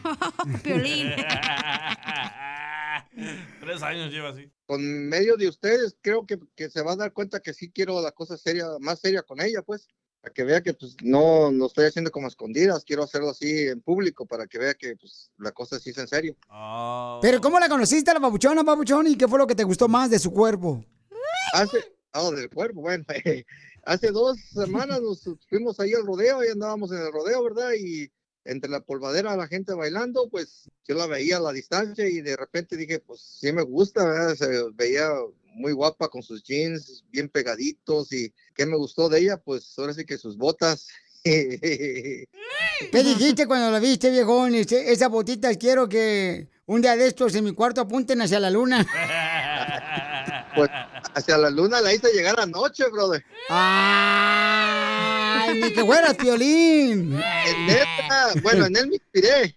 [laughs] Piolín. [laughs] Tres años lleva así. con medio de ustedes creo que, que se va a dar cuenta que sí quiero la cosa seria, más seria con ella, pues, para que vea que pues no, no estoy haciendo como escondidas, quiero hacerlo así en público para que vea que pues la cosa sí es en serio. Pero ¿cómo la conociste a la babuchona, babuchón? ¿Y qué fue lo que te gustó más de su cuerpo? Hace, oh, del cuerpo, bueno, [laughs] hace dos semanas nos fuimos ahí al rodeo y andábamos en el rodeo, ¿verdad? Y entre la polvadera la gente bailando, pues yo la veía a la distancia y de repente dije, pues sí me gusta, ¿verdad? Se veía muy guapa con sus jeans bien pegaditos y ¿qué me gustó de ella? Pues ahora sí que sus botas. ¿Qué dijiste cuando la viste, viejón? Este- Esas botitas quiero que un día de estos en mi cuarto apunten hacia la luna. [laughs] Pues hacia la luna la hice llegar anoche, brother. ¡Ay, ni que fueras piolín! En neta, bueno, en él me inspiré.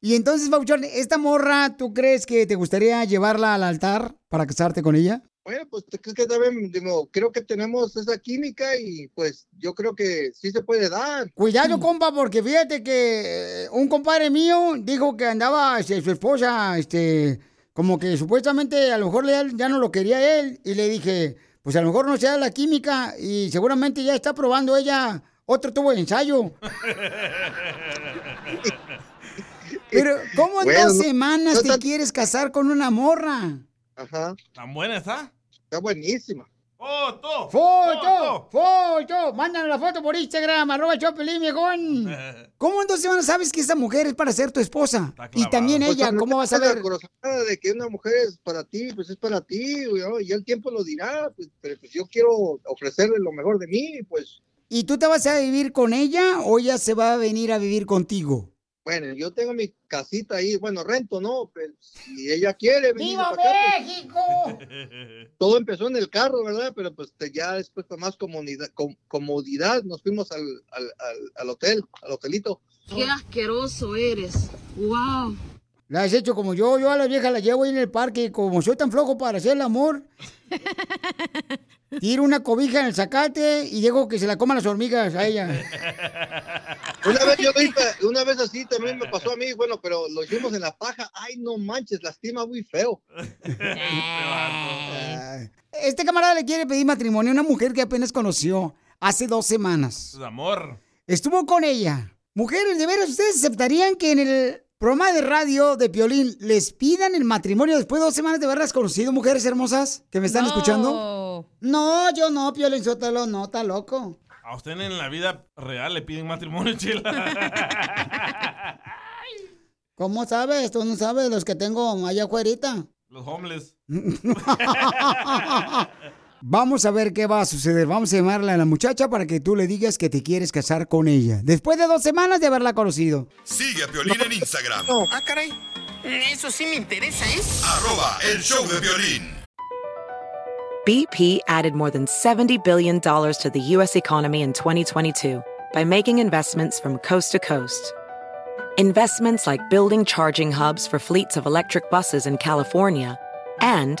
y entonces, Babuchón, ¿esta morra tú crees que te gustaría llevarla al altar para casarte con ella? Bueno, pues es que también digo, creo que tenemos esa química y pues yo creo que sí se puede dar. Cuidado, compa, porque fíjate que eh, un compadre mío dijo que andaba este, su esposa, este, como que supuestamente a lo mejor ya no lo quería él. Y le dije, pues a lo mejor no se da la química y seguramente ya está probando ella otro tubo de ensayo. [laughs] Pero, ¿cómo en Bueno, dos no- semanas no te tan- quieres casar con una morra? Ajá. ¿Tan buena está? Está buenísima. ¡Foto! ¡Foto! ¡Foto! Mándame la foto por Instagram, arroba Chopelín, viejón. [laughs] ¿Cómo en dos semanas sabes que esa mujer es para ser tu esposa? Y también Pues, ella, cuando ¿cómo vas a ver? la de que una mujer es para ti, pues es para ti, ¿no? y el tiempo lo dirá, pues, pero pues yo quiero ofrecerle lo mejor de mí, pues ¿Y tú te vas a vivir con ella o ella se va a venir a vivir contigo? Bueno, yo tengo mi casita ahí, bueno, rento, ¿no? Pero si ella quiere venir ¡Viva para acá, pues, México! [laughs] todo empezó en el carro, ¿verdad? Pero pues ya después con más comodidad, com- comodidad nos fuimos al, al, al- al hotel, al hotelito. ¡Qué asqueroso eres! ¡Wow! La has hecho como yo. Yo a la vieja la llevo ahí en el parque. y Como soy tan flojo para hacer el amor, [laughs] tiro una cobija en el zacate y dejo que se la coman las hormigas a ella. [laughs] Una vez yo hice, una vez así también me pasó a mí, bueno, pero lo hicimos en la paja. Ay, no manches, lastima muy feo. Este camarada le quiere pedir matrimonio a una mujer que apenas conoció hace dos semanas. Es amor. Estuvo con ella. Mujeres, ¿de veras ustedes aceptarían que en el programa de radio de Piolín les pidan el matrimonio después de dos semanas de haberlas conocido, mujeres hermosas que me están No. escuchando? No, yo no, Piolín Sotelo, no, está loco. A usted en la vida real le piden matrimonio, [laughs] chila. ¿Cómo sabes? Tú no sabes los que tengo allá afuera. Los homeless. [laughs] Vamos a ver qué va a suceder. Vamos a llamarle a la muchacha para que tú le digas que te quieres casar con ella. Después de dos semanas de haberla conocido. Sigue a Piolín en Instagram. Ah, caray. Eso sí me interesa, ¿eh? Arroba el show de violín. BP added more than $70 billion to the U.S. economy in 2022 by making investments from coast to coast. Investments like building charging hubs for fleets of electric buses in California and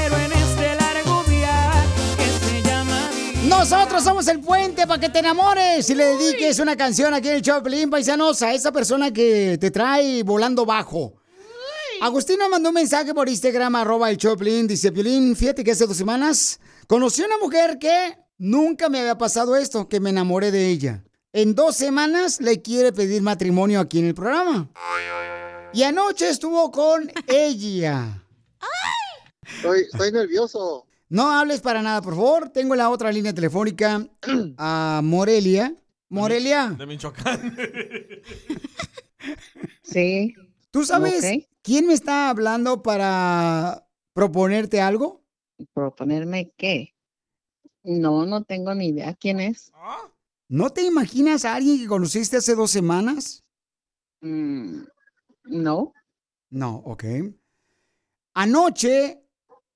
Nosotros somos el puente para que te enamores y le dediques una canción aquí en el Choplin, paisanos, a esa persona que te trae volando bajo. Agustín nos mandó un mensaje por Instagram, arroba el Choplin, dice, Piolín, fíjate que hace dos semanas conocí a una mujer que nunca me había pasado esto, que me enamoré de ella. En dos semanas le quiere pedir matrimonio aquí en el programa. Y anoche estuvo con [laughs] ella. Estoy, estoy nervioso. No hables para nada, por favor. Tengo la otra línea telefónica a Morelia. Morelia, De Michoacán. [laughs] Sí. ¿tú sabes quién me está hablando para proponerte algo? ¿Proponerme qué? No, no tengo ni idea quién es. ¿No te imaginas a alguien que conociste hace dos semanas? Mm, no. No, ok. Anoche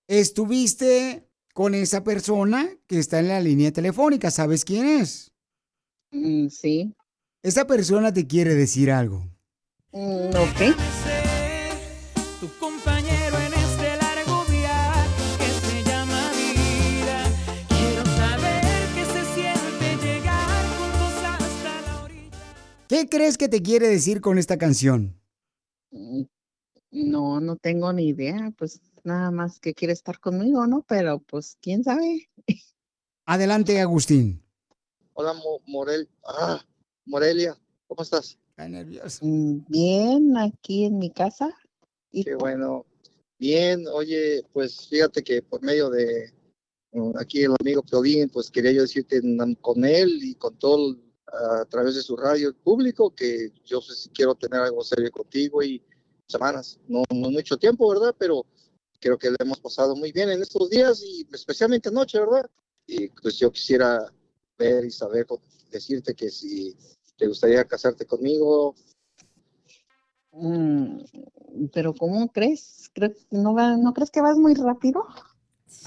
estuviste con esa persona que está en la línea telefónica. ¿Sabes quién es? Mm, sí. Esa persona te quiere decir algo. Mm, ok. Tu compañero en este largo viaje que se llama vida. Quiero saber qué se siente llegar juntos hasta la orilla. ¿Qué crees que te quiere decir con esta canción? Mm, No, no tengo ni idea. Pues nada más que quiere estar conmigo, ¿no? Pero pues, ¿quién sabe? Adelante, Agustín. Hola, Mo- Morel. Ah, Morelia, ¿cómo estás? Está nervioso. Mm, Bien, aquí en mi casa. Qué bueno. Bien, oye, pues fíjate que por medio de mm, aquí el amigo Piolín, pues quería yo decirte con él y con todo a través de su radio público que yo sé si quiero tener algo serio contigo y semanas, no, no mucho tiempo, ¿verdad? Pero creo que le hemos pasado muy bien en estos días y especialmente anoche, ¿verdad? Y pues yo quisiera ver y saber, decirte que si te gustaría casarte conmigo, Mm, pero ¿cómo crees? ¿Creo- ¿No, va- ¿No crees que vas muy rápido?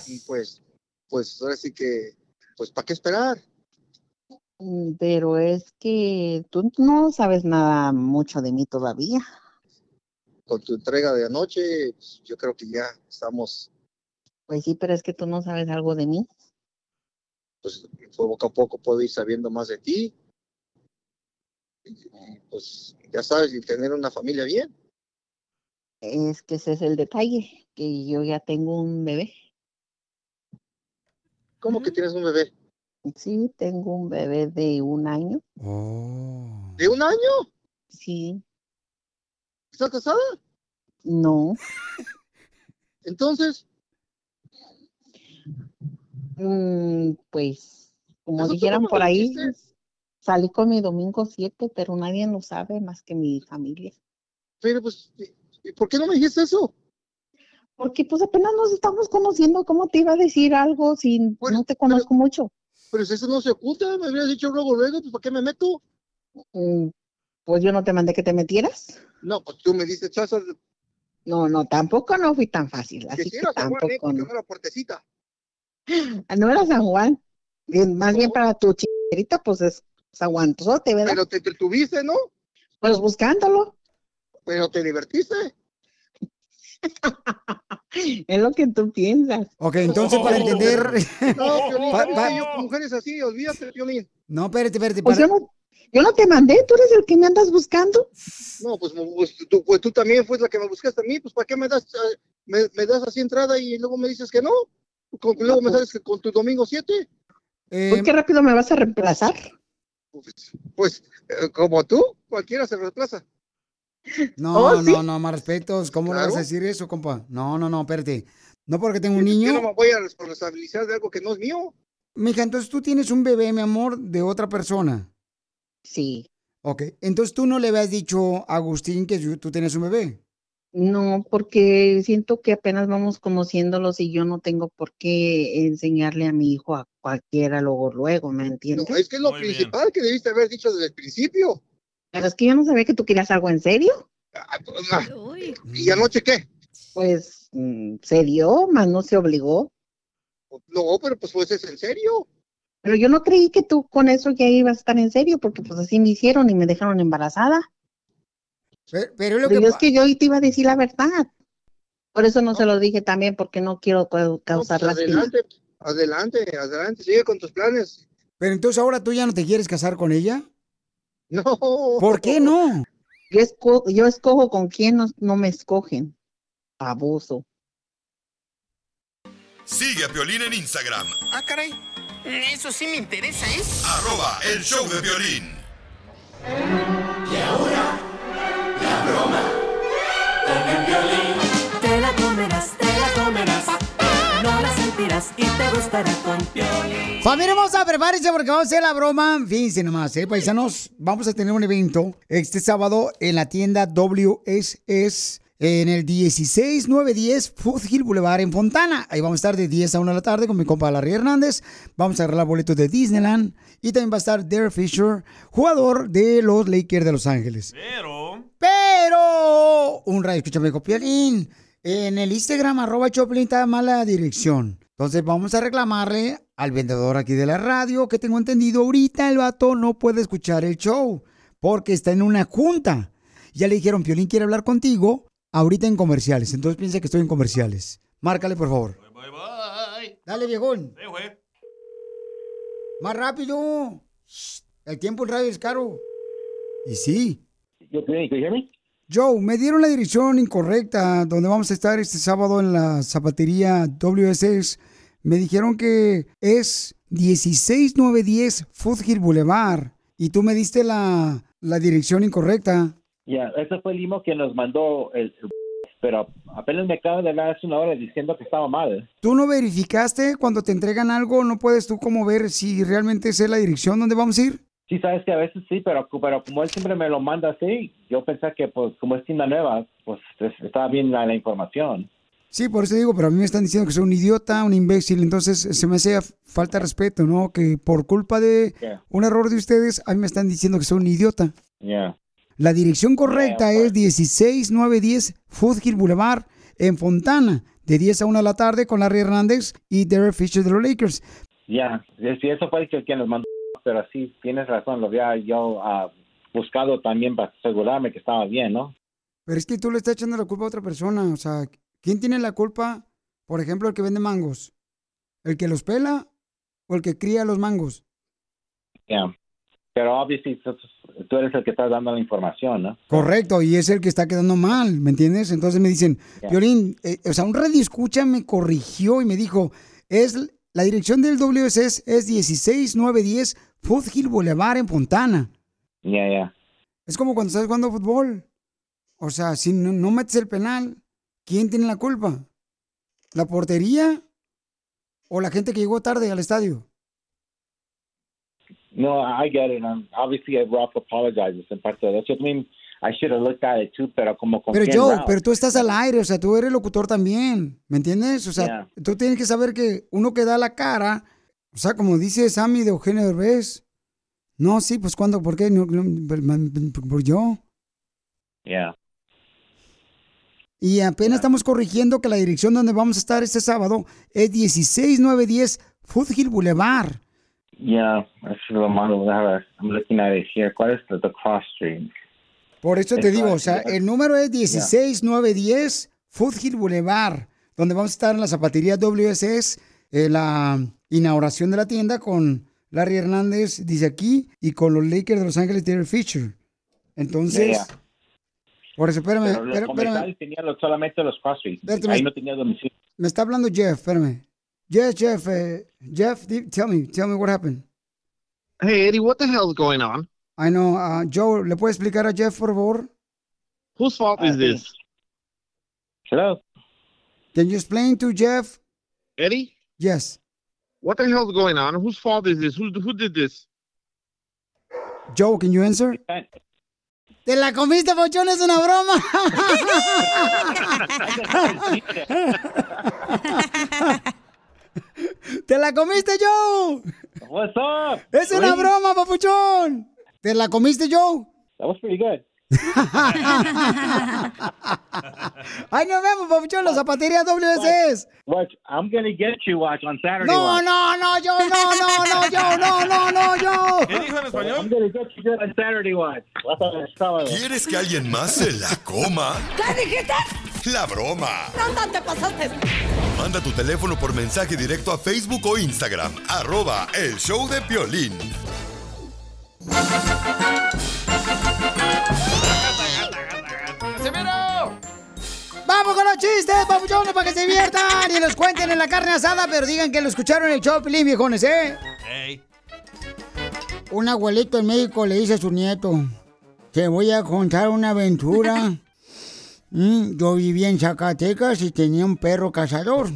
y pues, pues ahora sí que, pues ¿para qué esperar? Mm, Pero es que tú no sabes nada mucho de mí todavía. Con tu entrega de anoche, pues, yo creo que ya estamos, Pues sí, pero es que tú no sabes algo de mí. pues poco a poco puedo ir sabiendo más de ti. Y, y, pues ya sabes, y tener una familia bien. Es que ese es el detalle, que yo ya tengo un bebé. ¿Cómo que tienes un bebé? Sí, tengo un bebé de un año. ¿De un año? Sí. ¿Estás casada? No. Entonces, Mm, pues, como ¿Eso tú dijeran por ahí, dijiste? salí con mi domingo 7, pero nadie lo sabe más que mi familia. pero pues, ¿y por qué no me dijiste eso? Porque pues apenas nos estamos conociendo, ¿cómo te iba a decir algo si no te conozco mucho? Pero si eso no se oculta, me habrías dicho luego, luego, pues ¿para qué me meto? Mm, Pues yo no te mandé que te metieras. No, pues tú me diste chazas de No, no, tampoco no fui tan fácil, que así si que era San Juan, eh, tampoco porque no. era puertecita. Ah, No era San Juan. Bien, Más bien para tu chiquerita, pues es San Juanzote, ¿verdad? Pero te, te tuviste, ¿no? Pues buscándolo. Pero te divertiste. [laughs] Es lo que tú piensas. Ok, entonces para entender... No, [laughs] Piolín, Pa- pa- yo mujeres así, olvídate, Piolín. No, espérate, espérate. Pues para- yo no, yo no te mandé, tú eres el que me andas buscando. No, pues, pues, tú, pues tú también fuiste la que me buscaste a mí, pues ¿para qué me das, eh, me, me das así entrada y luego me dices que no? Con- luego me sales que con tu domingo 7. Eh, ¿Por qué rápido me vas a reemplazar? Pues eh, como tú, cualquiera se reemplaza. No, Oh, ¿sí? no, no, más respetos. ¿Cómo le vas a Claro. decir eso, compa? No, no, no, espérate. No porque tengo un Yo niño. no me voy a responsabilizar de algo que no es mío. Mija, entonces tú tienes un bebé, mi amor, de otra persona. Sí. Ok, entonces tú no le habías dicho a Agustín que tú tienes un bebé. No, porque siento que apenas vamos conociéndolos y yo no tengo por qué enseñarle a mi hijo a cualquiera luego, luego, ¿me No, entiendes? es que es lo principal que debiste haber dicho desde el principio. Pero es que yo no sabía que tú querías algo en serio. ¿Y anoche qué? Pues mm, se dio, más no se obligó. No, pero pues pues es en serio. Pero yo no creí que tú con eso ya ibas a estar en serio, porque pues así me hicieron y me dejaron embarazada. Pero, pero lo Pero que es pa- que yo hoy te iba a decir la verdad. Por eso no, se lo dije también, porque no quiero cau- causar Pues lástima. adelante, adelante, adelante, sigue con tus planes. Pero entonces ahora tú ya no te quieres casar con ella. [laughs] No. ¿Por qué no? Yo, esco- yo escojo con quién no, no me escogen. Abuso. Sigue a Piolín en Instagram, Ah, caray. Eso sí me interesa, ¿eh? arroba el show de violín. Te la comerás, te la comerás. No la sentirás y te gustará con Piolín. Familia hermosa, prepárense porque vamos a hacer la broma. Fíjense nomás, ¿eh? Paisanos, vamos a tener un evento este sábado en la tienda WSS en el 16910 Foothill Boulevard en Fontana. Ahí vamos a estar de 10 a 1 de la tarde con mi compa Larry Hernández. Vamos a arreglar boletos de Disneyland. Y también va a estar Derek Fisher, jugador de los Lakers de Los Ángeles. Pero. Pero un radio, escúchame, dijo Piolín. En el Instagram, arroba Choplin, está mala dirección. Entonces vamos a reclamarle al vendedor aquí de la radio que tengo entendido ahorita el vato no puede escuchar el show porque está en una junta. Ya le dijeron, Piolín quiere hablar contigo ahorita en comerciales. Entonces piensa que estoy en comerciales. Márcale, por favor. Bye, bye. Dale, viejón. Güey. Más rápido. El tiempo en radio es caro. Y sí. Joe, me dieron la dirección incorrecta donde vamos a estar este sábado en la zapatería WSS. Me dijeron que es 16910 Foothill Boulevard y tú me diste la, la dirección incorrecta. Ya, ese fue el limo que nos mandó el, pero apenas me acaban de hablar hace una hora diciendo que estaba mal. ¿Tú no verificaste cuando te entregan algo? ¿No puedes tú como ver si realmente es la dirección donde vamos a ir? Sí, sabes que a veces sí, pero, pero como él siempre me lo manda así, yo pensé que pues como es tienda nueva, pues es- estaba bien la, la información. Sí, por eso digo, pero a mí me están diciendo que soy un idiota, un imbécil, entonces se me hace falta de respeto, ¿no? Que por culpa de Yeah. un error de ustedes, a mí me están diciendo que soy un idiota. Yeah. La dirección correcta es 16910 Foothill Boulevard en Fontana, de 10 a 1 de la tarde con Larry Hernández y Derek Fisher de los Lakers. Ya, sí, eso fue el que quien nos mandó, pero sí, tienes razón, lo había yo ah, buscado también para asegurarme que estaba bien, ¿no? Pero es que tú le estás echando la culpa a otra persona, o sea, ¿quién tiene la culpa? Por ejemplo, el que vende mangos. ¿El que los pela o el que cría los mangos? Ya. Pero obviamente tú, eres el que estás dando la información, ¿no? Correcto, y es el que está quedando mal, ¿me entiendes? Entonces me dicen. Violín, eh, o sea, un radio escucha me corrigió y me dijo, es la dirección del WSS es 16910 Foothill Boulevard en Fontana. Ya, ya. Es como cuando estás jugando fútbol. O sea, si no, no metes el penal, ¿quién tiene la culpa? ¿La portería o la gente que llegó tarde al estadio? No, I get it. Um, obviously, Ralph apologizes en parte de eso. I mean, I should have looked at it too, pero como con Pero Joe, Ralph? pero tú estás al aire, o sea, tú eres locutor también, ¿me entiendes? O sea, Yeah. tú tienes que saber que uno que da la cara, o sea, como dice Sammy de Eugenio Derbez, no, sí, pues ¿cuándo? ¿Por qué? No, no, por, yo. Yeah. Y apenas estamos corrigiendo que la dirección donde vamos a estar este sábado es 16910 Foothill Boulevard. Yeah, I should have modeled that. I'm looking at it here. ¿Cuál es the, the cross street? Por eso te digo, o sea, el número es 16910 Foothill Boulevard, donde vamos a estar en la zapatería WSS, eh, la inauguración de la tienda con Larry Hernández, dice aquí, y con los Lakers de Los Ángeles, Derek Fisher. Entonces, ya. por eso, espérame, Pero los espérame, espérame, los- solamente los cross Ahí no tenía domicilio. me está hablando Jeff, espérame. Jeff, Jeff, eh, Jeff, tell me, tell me what happened. Hey, Eddie, what the hell is going on? I know, uh, Joe, ¿le puede explicar a Jeff, por favor? Whose fault is this? Hello? Can you explain to Jeff? Eddie? Yes. What the hell's going on? Whose fault is this? Who, who did this? Joe, can you answer? Te la comiste, Pochón, es una broma. [laughs] [laughs] Te la comiste, Joe. What's up? Es una broma, papuchón. ¿Te la comiste, Joe? That was pretty good. [laughs] Ay, nos vemos, papuchón, la zapatería WSS. Watch, I'm gonna get you, watch, on Saturday. No, watch. no, no, Joe, no, no, no, Joe, no, no, no, Joe. ¿Qué dijo en español? I'm gonna get you good on Saturday, watch. ¿Quieres que alguien más se la coma? ¿Qué dijiste? La broma. No, te pasaste. Manda tu teléfono por mensaje directo a Facebook o Instagram. Arroba el show de Piolín. ¡Casimiro! Vamos con los chistes, papuchones, para que se diviertan y los cuenten en la carne asada, pero digan que lo escucharon en el show, Pilín, viejones, ¿eh? Un abuelito en México le dice a su nieto, te voy a contar una aventura. [laughs] Mm, yo vivía en Zacatecas y tenía un perro cazador.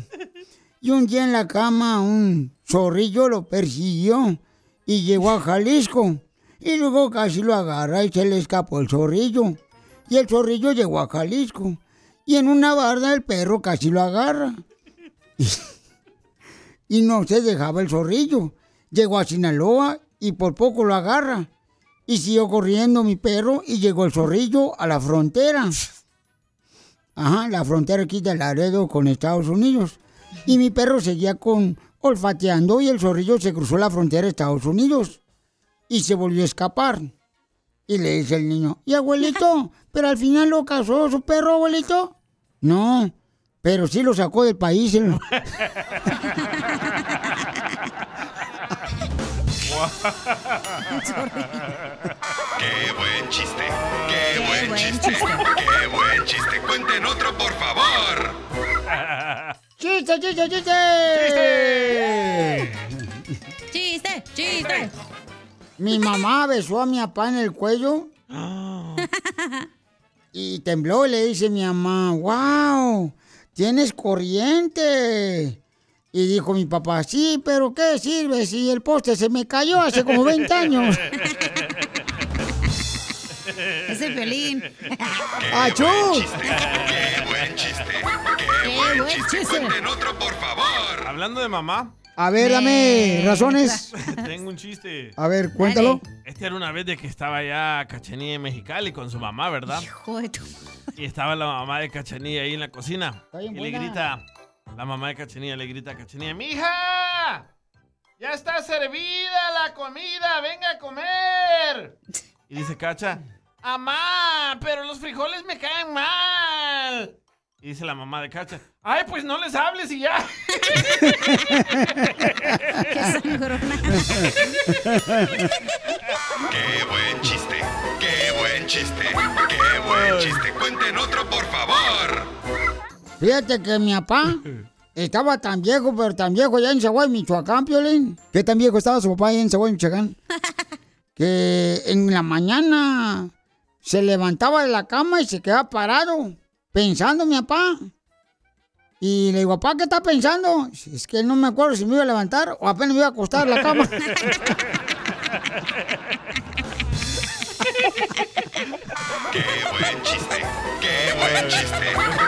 Y un día en la cama un zorrillo lo persiguió y llegó a Jalisco. Y luego casi lo agarra y se le escapó el zorrillo. Y el zorrillo llegó a Jalisco. Y en una barda el perro casi lo agarra. [laughs] y no se dejaba el zorrillo. Llegó a Sinaloa y por poco lo agarra. Y siguió corriendo mi perro y llegó el zorrillo a la frontera. Ajá, la frontera aquí de Laredo con Estados Unidos. Y mi perro seguía con olfateando y el zorrillo se cruzó la frontera de Estados Unidos. Y se volvió a escapar. Y le dice el niño, ¿y abuelito? ¿Pero al final lo casó su perro, abuelito? No, pero sí lo sacó del país. el- [laughs] ¡Qué buen chiste! ¡Qué, buen, chiste! ¡Qué buen chiste! ¡Cuenten otro, por favor! ¡Chiste, chiste, chiste! ¡Chiste! ¡Chiste! Mi mamá besó a mi papá en el cuello y tembló y le dice mi mamá, wow, tienes corriente. Y dijo mi papá, sí, pero ¿qué sirve si el poste se me cayó hace como 20 años? Es el pelín. ¡Achú! ¡Qué buen chiste! ¡Qué buen buen chiste! chiste. Cuenten otro, por favor. Hablando de mamá. A ver, dame razones. Tengo un chiste. A ver, cuéntalo. Este era una vez de que estaba ya Cachanilla en Mexicali con su mamá, ¿verdad? Y estaba la mamá de Cachanilla ahí en la cocina. Y bien le buena. grita, la mamá de Cachanilla le grita a Cachanilla, ¡Mija! ¡Ya está servida la comida! ¡Venga a comer! Y dice Cacha, ¡Amá! ¡Pero los frijoles me caen mal! Y dice la mamá de Cacha, ¡Ay, pues no les hables y ya! [laughs] ¡Qué buen chiste! ¡Qué buen chiste! ¡Qué buen chiste! Cuenten otro, por favor. Fíjate que mi papá estaba tan viejo, pero tan viejo ya en Zaguay, Michoacán, Piolín. ¿Qué tan viejo estaba su papá ahí en Zaguay, Michoacán? [laughs] que en la mañana se levantaba de la cama y se quedaba parado, pensando mi papá. Y le digo, papá, ¿qué está pensando? Es que no me acuerdo si me iba a levantar o apenas me iba a acostar en la cama. [laughs] ¡Qué buen chiste! ¡Qué buen chiste!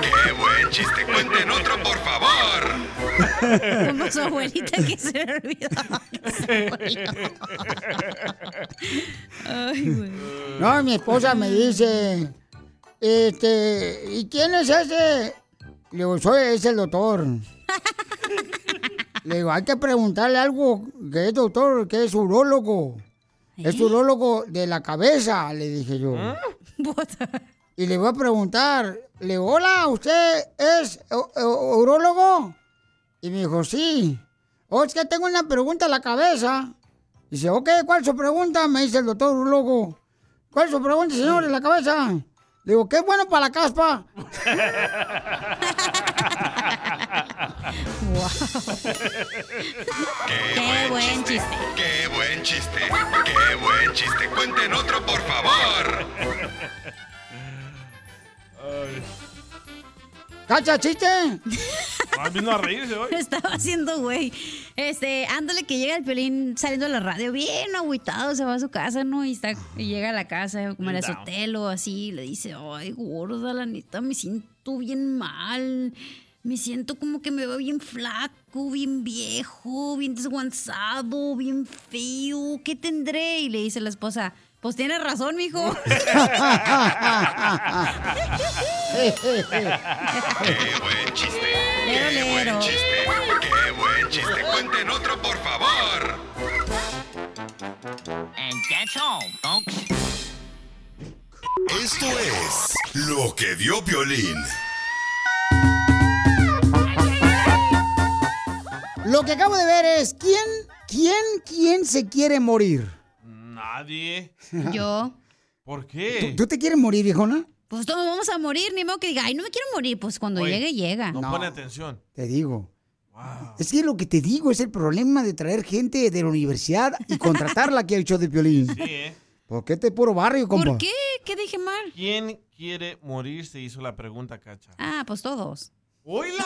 ¡Qué buen chiste! Cuenten otro, por favor. Como su abuelita que se le olvidó. Ay, güey. No, mi esposa me dice, este, ¿y quién es ese? Le digo, soy, es el doctor. [laughs] Le digo, hay que preguntarle algo, que es doctor, que es urólogo. Es urólogo de la cabeza, le dije yo. Y le voy a preguntar, le digo, hola, ¿usted es urólogo? Y me dijo, sí. Oh, es que tengo una pregunta en la cabeza. Dice, ok, ¿cuál es su pregunta? Me dice el doctor urólogo. ¿Cuál es su pregunta, señor, en la cabeza? Le digo, ¿qué es bueno para la caspa? [laughs] ¡Qué buen chiste! ¡Qué buen chiste! ¡Qué buen chiste! Cuenten otro, por favor. ¿Cacha chiste? [laughs] Ah, vino a reírse hoy. [laughs] Estaba haciendo, güey. Este, ándale que llega el pelín saliendo de la radio bien agüitado, se va a su casa, ¿no? Y está, y llega a la casa, como en el hotel o así, y le dice, ay, gorda, la neta, me siento bien mal. Me siento como que me veo bien flaco, bien viejo, bien desguanzado, bien feo. ¿Qué tendré? Y le dice la esposa, pues tienes razón, mijo. [laughs] [laughs] ¡Qué buen chiste! ¡Qué Lero, buen chiste! ¡Qué buen chiste! Cuenten otro, por favor. And that's all, folks. Esto es lo que vio Violín. Lo que acabo de ver es, ¿quién, quién, quién se quiere morir? Nadie. Yo. ¿Por qué? ¿Tú te quieres morir, viejona? Pues todos vamos a morir, ni modo que diga, ay, no me quiero morir. Pues cuando Oye, llegue, llega. No, pone atención. Te digo. Es que lo que te digo es el problema de traer gente de la universidad y contratarla aquí al show de Piolín. Sí, ¿eh? ¿Por qué te puro barrio, compa? ¿Por qué? ¿Qué dije mal? ¿Quién quiere morir? Se hizo la pregunta, Cacha. Ah, pues todos.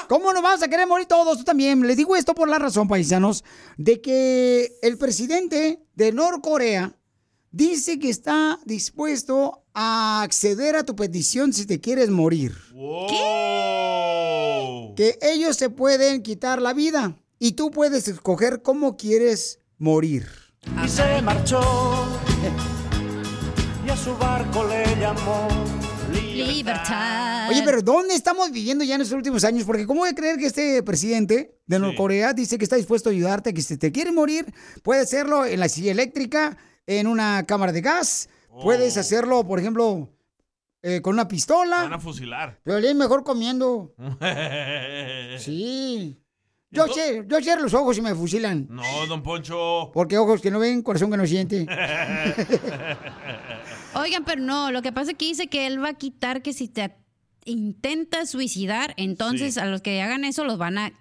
¿Cómo no vamos a querer morir todos? Tú también. Les digo esto por la razón, paisanos, de que el presidente de Norcorea dice que está dispuesto a acceder a tu petición si te quieres morir. Que ellos se pueden quitar la vida y tú puedes escoger cómo quieres morir. Y se marchó y a su barco le llamó Libertad. Oye, pero ¿dónde estamos viviendo ya en estos últimos años? Porque ¿cómo voy a creer que este presidente de Norcorea dice que está dispuesto a ayudarte, que si te quiere morir, puede hacerlo en la silla eléctrica, en una cámara de gas, puedes hacerlo, por ejemplo, eh, con una Van pistola. a fusilar. Pero es mejor comiendo. [laughs] Sí. Yo sé, yo cierro los ojos y me fusilan. No, don Poncho. Porque ojos que no ven, corazón que no siente. [laughs] Oigan, pero no, lo que pasa es que dice que él va a quitar que si te intentas suicidar, entonces a los que hagan eso los van a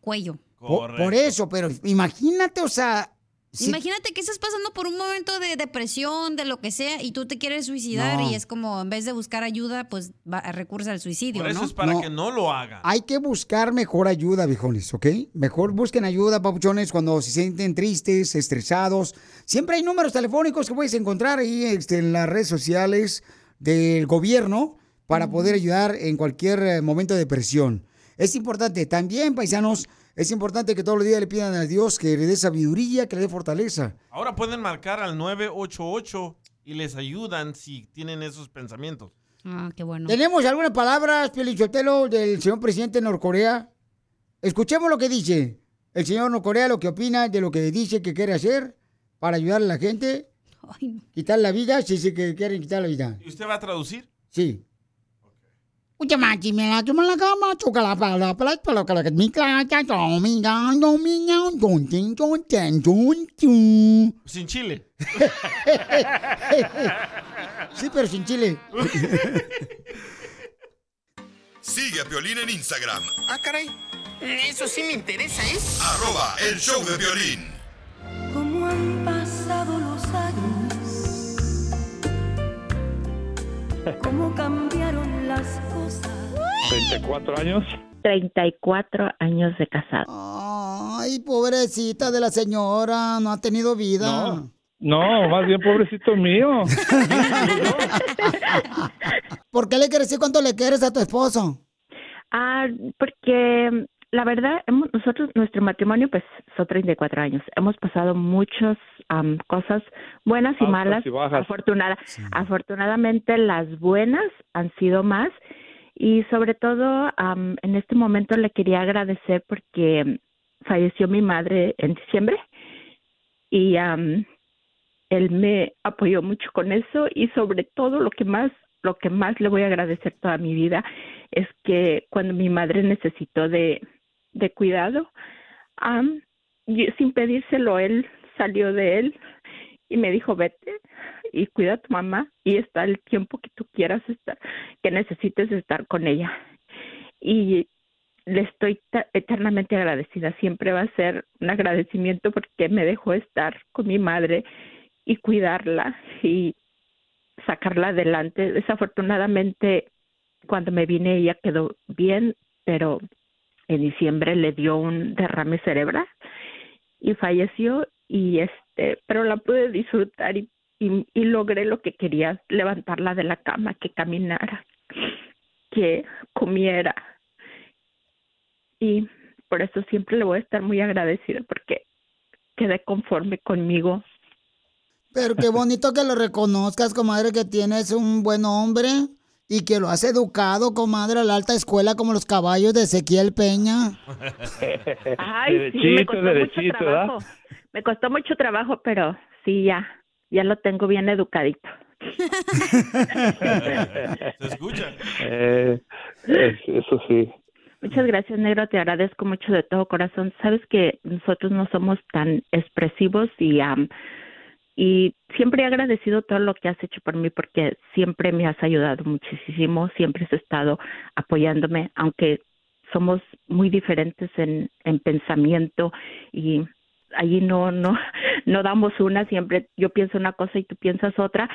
cuello. Por, por eso, pero imagínate, o sea, Imagínate que estás pasando por un momento de depresión, de lo que sea, y tú te quieres suicidar No. y es como, en vez de buscar ayuda, pues va, recurres al suicidio, Por eso ¿no? es para No. que no lo hagan. Hay que buscar mejor ayuda, viejones, ¿ok? Mejor busquen ayuda, papuchones, cuando se sienten tristes, estresados. Siempre hay números telefónicos que puedes encontrar ahí este, en las redes sociales del gobierno para poder ayudar en cualquier eh, momento de depresión. Es importante, también, paisanos, es importante que todos los días le pidan a Dios que le dé sabiduría, que le dé fortaleza. Ahora pueden marcar al 988 y les ayudan si tienen esos pensamientos. Ah, qué bueno. ¿Tenemos algunas palabras, Pelichotelo, del señor presidente de Norcorea? Escuchemos lo que dice el señor Norcorea, lo que opina de lo que dice que quiere hacer para ayudar a la gente. Quitar la vida, si dice que quieren quitar la vida. ¿Y usted va a traducir? Sí. Últimamente me la tomo la cama, choca la pala, pala, pala, pala, que mi clacha, dominga, dominga, don, tin, don, tin, don, tin. Sin chile. [laughs] Sí, pero sin chile. Sigue a Piolín en Instagram, Ah, caray. Eso sí me interesa, ¿eh? arroba el show de violín. Cómo han pasado los años, cómo cambiaron las cosas. 34 años. 34 años de casado. Ay, pobrecita de la señora, no ha tenido vida. No, no, más bien pobrecito mío. ¿Por qué le quieres decir cuánto le quieres a tu esposo? Ah, porque la verdad, hemos- nosotros, nuestro matrimonio, pues son 34 años. Hemos pasado muchas am, cosas buenas y Altas malas. y bajas. Afortunada, Afortunadamente, las buenas han sido más. Y sobre todo, am, en este momento le quería agradecer porque falleció mi madre en diciembre. Y am, él me apoyó mucho con eso y sobre todo lo que más lo que más le voy a agradecer toda mi vida es que cuando mi madre necesitó de, de cuidado, yo- sin pedírselo, él salió de él y me dijo, vete y cuida a tu mamá y está el tiempo que tú quieras estar, que necesites estar con ella. Y le estoy eternamente agradecida. Siempre va a ser un agradecimiento porque me dejó estar con mi madre y cuidarla y sacarla adelante. Desafortunadamente, cuando me vine ella quedó bien, pero en diciembre le dio un derrame cerebral y falleció y este, pero la pude disfrutar y, y logré lo que quería, levantarla de la cama, que caminara, que comiera y por eso siempre le voy a estar muy agradecida porque quedé conforme conmigo Pero qué [laughs] bonito que lo reconozcas, comadre, que tienes un buen hombre y que lo has educado, comadre, a la alta escuela como los caballos de Ezequiel Peña. [laughs] Ay, sí, me derechito, costó derechito, mucho trabajo. Me costó mucho trabajo, pero sí, ya, ya lo tengo bien educadito. [laughs] Se escucha. Eh, es- eso sí. Muchas gracias, negro. Te agradezco mucho de todo corazón. Sabes que nosotros no somos tan expresivos y am, y siempre he agradecido todo lo que has hecho por mí porque siempre me has ayudado muchísimo, siempre has estado apoyándome, aunque somos muy diferentes en, en pensamiento y allí no no [laughs] no damos una, siempre yo pienso una cosa y tú piensas otra,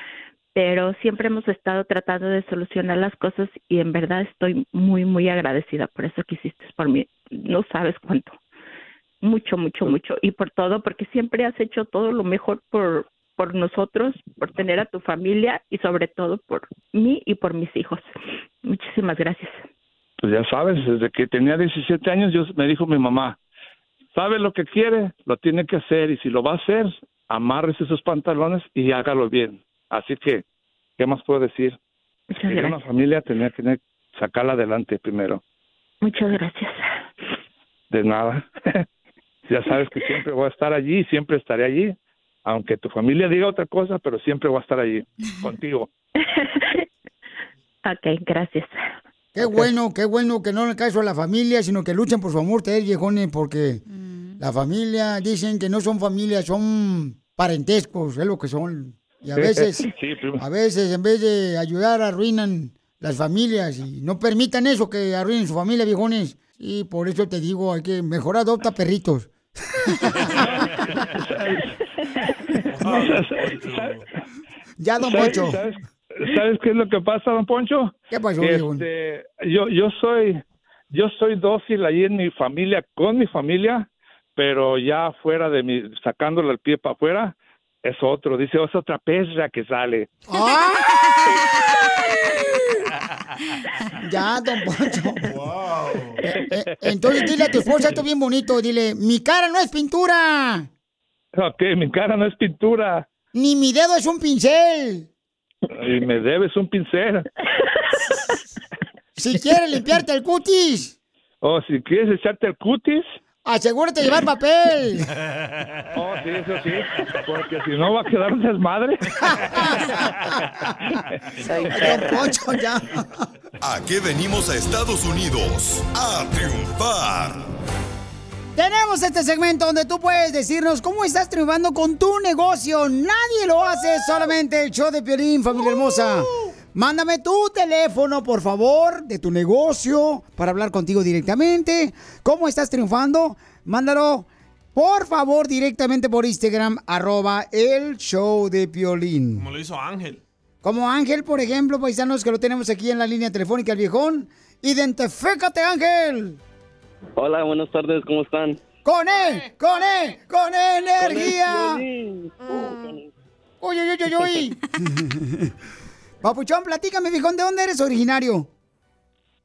pero siempre hemos estado tratando de solucionar las cosas y en verdad estoy muy muy agradecida por eso que hiciste por mí. No sabes cuánto. Mucho, mucho, mucho. Y por todo, porque siempre has hecho todo lo mejor por, por nosotros, por tener a tu familia y sobre todo por mí y por mis hijos. Muchísimas gracias. Pues ya sabes, desde que tenía 17 años yo, me dijo mi mamá, sabe lo que quiere, lo tiene que hacer y si lo va a hacer, amárrese sus pantalones y hágalo bien. Así que, ¿qué más puedo decir? Muchas Quería una familia, tenía que tener- sacarla adelante primero. Muchas gracias. De nada. [laughs] ya sabes que siempre voy a estar allí, siempre estaré allí. Aunque tu familia diga otra cosa, pero siempre voy a estar allí, [laughs] contigo. Ok, gracias. Qué bueno, qué bueno que no le caso a la familia, sino que luchan por su amor ustedes, viejones, porque la familia dicen que no son familias, son parentescos, es lo que son. Y a veces, [laughs] Sí, a veces en vez de ayudar, arruinan las familias y no permitan eso, que arruinen su familia, viejones. Y por eso te digo, hay que mejor adopta perritos. [laughs] Ya, don ¿Sabes- Poncho. ¿sabes, sabes qué es lo que pasa, don Poncho? ¿Qué pasó, Este, yo, yo soy, yo soy dócil ahí en mi familia, con mi familia, pero ya fuera de mi, sacándole el pie para afuera, es otro. Dice, "Oh, es otra perra que sale. Ya, don Poncho. Eh, eh, entonces dile a tu esposa esto bien bonito, dile, mi cara no es pintura, Ok, mi cara no es pintura. ni mi dedo es un pincel. Y me debes un pincel. Si quieres limpiarte el cutis, O si quieres echarte el cutis. Asegúrate de llevar papel. [laughs] Oh, sí, eso sí. Porque si no va a quedar un desmadre. [laughs] Don Poncho, ya. ¿A qué venimos a Estados Unidos? A triunfar. Tenemos este segmento donde tú puedes decirnos cómo estás triunfando con tu negocio. Nadie lo hace, solamente el show de Piolín, familia hermosa. Mándame tu teléfono, por favor, de tu negocio para hablar contigo directamente. ¿Cómo estás triunfando? Mándalo, por favor, directamente por Instagram, arroba el show de Piolín. Como lo hizo Ángel. Como Ángel, por ejemplo, paisanos que lo tenemos aquí en la línea telefónica, el viejón. Identifícate, Ángel. Hola, buenas tardes, ¿cómo están? Con él, con él, con energía. Uy, uy, uy, uy, uy. [laughs] Papuchón, platícame, viejón, ¿de dónde eres originario?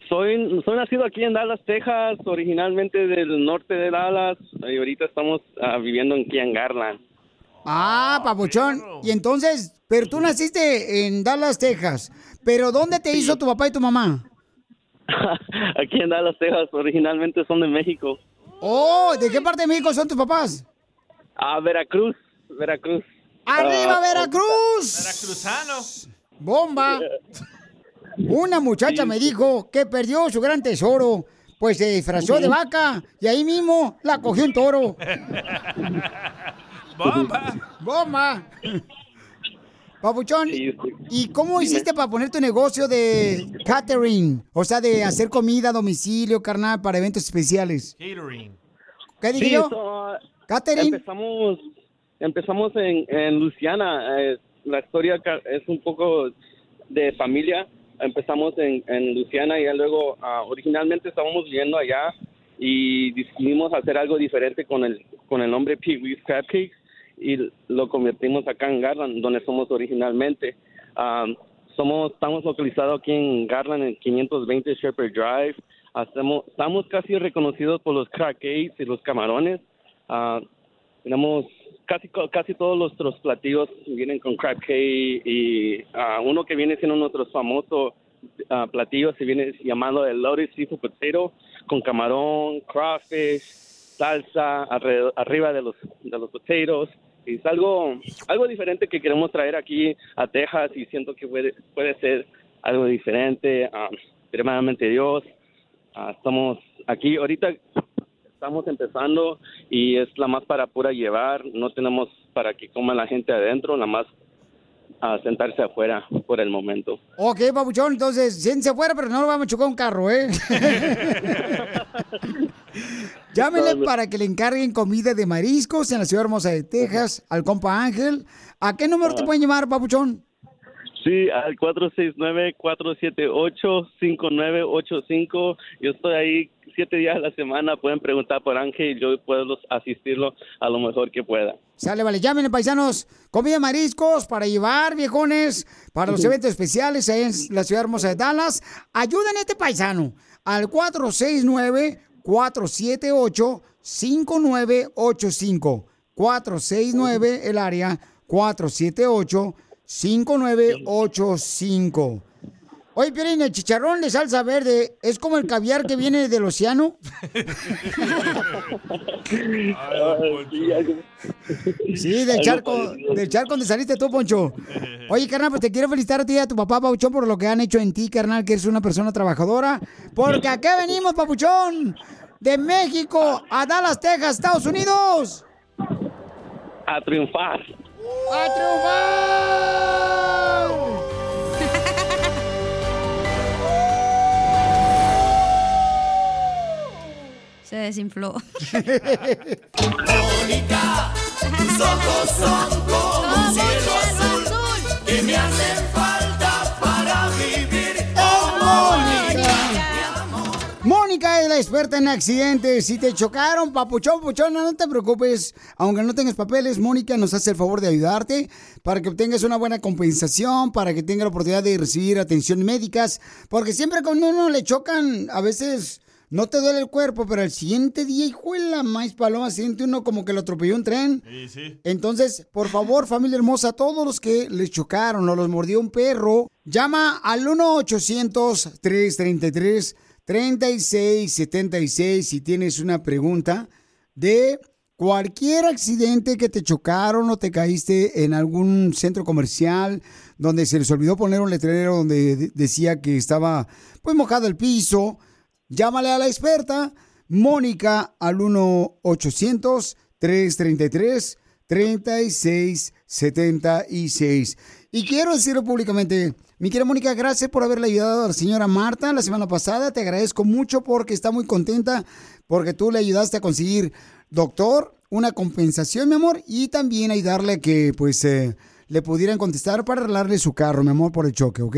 Soy, soy nacido aquí en Dallas, Texas, originalmente del norte de Dallas, y ahorita estamos ah, viviendo aquí en Garland. Ah, papuchón. Y entonces, pero tú naciste en Dallas, Texas. ¿Pero dónde te hizo tu papá y tu mamá? [laughs] aquí en Dallas, Texas, originalmente son de México. Oh, ¿de qué parte de México son tus papás? Ah, Veracruz, Veracruz. ¡Arriba, Ah, Veracruz! Veracruzano. ¡Bomba! [laughs] Una muchacha me dijo que perdió su gran tesoro, pues se disfrazó de vaca y ahí mismo la cogió un toro. [laughs] ¡Bomba! ¡Bomba! Papuchón, ¿y cómo hiciste para poner tu negocio de catering? O sea, de hacer comida a domicilio, carnal, para eventos especiales. Catering. ¿Qué dije Sí, yo? so, Catering. Empezamos, empezamos en, en Luisiana. eh, la historia es un poco de familia. Empezamos en, en Luisiana y ya luego, ah, originalmente estábamos viviendo allá y decidimos hacer algo diferente con el, con el nombre Pee Wee's Crab Cakes y lo convertimos acá en Garland, donde somos originalmente. Ah, somos, estamos localizados aquí en Garland, en 520 Shepherd Drive. Hacemos, estamos casi reconocidos por los crab cakes y los camarones. Ah, tenemos casi casi todos nuestros platillos vienen con crab cake y ah, uno que viene siendo nuestro famoso ah, platillo se viene llamando el loaded seafood potato con camarón, crawfish, salsa alrededor- arriba de los de los potatoes es algo algo diferente que queremos traer aquí a Texas y siento que puede puede ser algo diferente ah, primeramente Dios. Estamos aquí ahorita estamos empezando y es la más para pura llevar, no tenemos para que coma la gente adentro, nada más a sentarse afuera por el momento. Ok, papuchón, entonces, siéntense afuera, pero no lo vamos a chocar un carro, ¿eh? [laughs] Llámenle para que le encarguen comida de mariscos en la ciudad hermosa de Texas al compa Ángel. ¿A qué número te pueden llamar, papuchón? Sí, al 469-478-5985. Yo estoy ahí siete días a la semana. Pueden preguntar por Ángel y yo puedo asistirlo a lo mejor que pueda. Sale, vale, llámenle, paisanos. Comida mariscos para llevar, viejones, para los eventos especiales ahí en la ciudad hermosa de Dallas. Ayuden a este paisano al 469-478-5985. 469 el área 478-5985. Oye, Piolín, el chicharrón de salsa verde es como el caviar que viene del océano. [laughs] Sí, del charco, del charco donde saliste tú, Poncho. Oye, carnal, pues te quiero felicitar a ti y a tu papá, Papuchón, por lo que han hecho en ti, carnal, que eres una persona trabajadora. Porque aquí venimos, Papuchón, de México a Dallas, Texas, Estados Unidos. A triunfar. ¡A triunfar! Se desinfló. [laughs] Mónica Tus ojos son como un cielo azul que me hacen falta para vivir. Oh, Mónica es la experta en accidentes. Si te chocaron, papuchón, puchona, no te preocupes. Aunque no tengas papeles, Mónica nos hace el favor de ayudarte para que obtengas una buena compensación, para que tengas la oportunidad de recibir atención médicas. Porque siempre cuando uno le chocan, a veces no te duele el cuerpo, pero el siguiente día, hijo de la maíz paloma, siente uno como que lo atropelló un tren. Sí, sí. Entonces, por favor, familia hermosa, todos los que les chocaron o los mordió un perro, llama al 1-800-333-3676 si tienes una pregunta de cualquier accidente que te chocaron o te caíste en algún centro comercial donde se les olvidó poner un letrero donde de- decía que estaba pues mojado el piso. Llámale a la experta Mónica al 1-800-333-3676. Y quiero decirlo públicamente, mi querida Mónica, gracias por haberle ayudado a la señora Marta la semana pasada. Te agradezco mucho porque está muy contenta porque tú le ayudaste a conseguir doctor, una compensación, mi amor, y también ayudarle a que pues eh, le pudieran contestar para arreglarle su carro, mi amor, por el choque, ¿ok?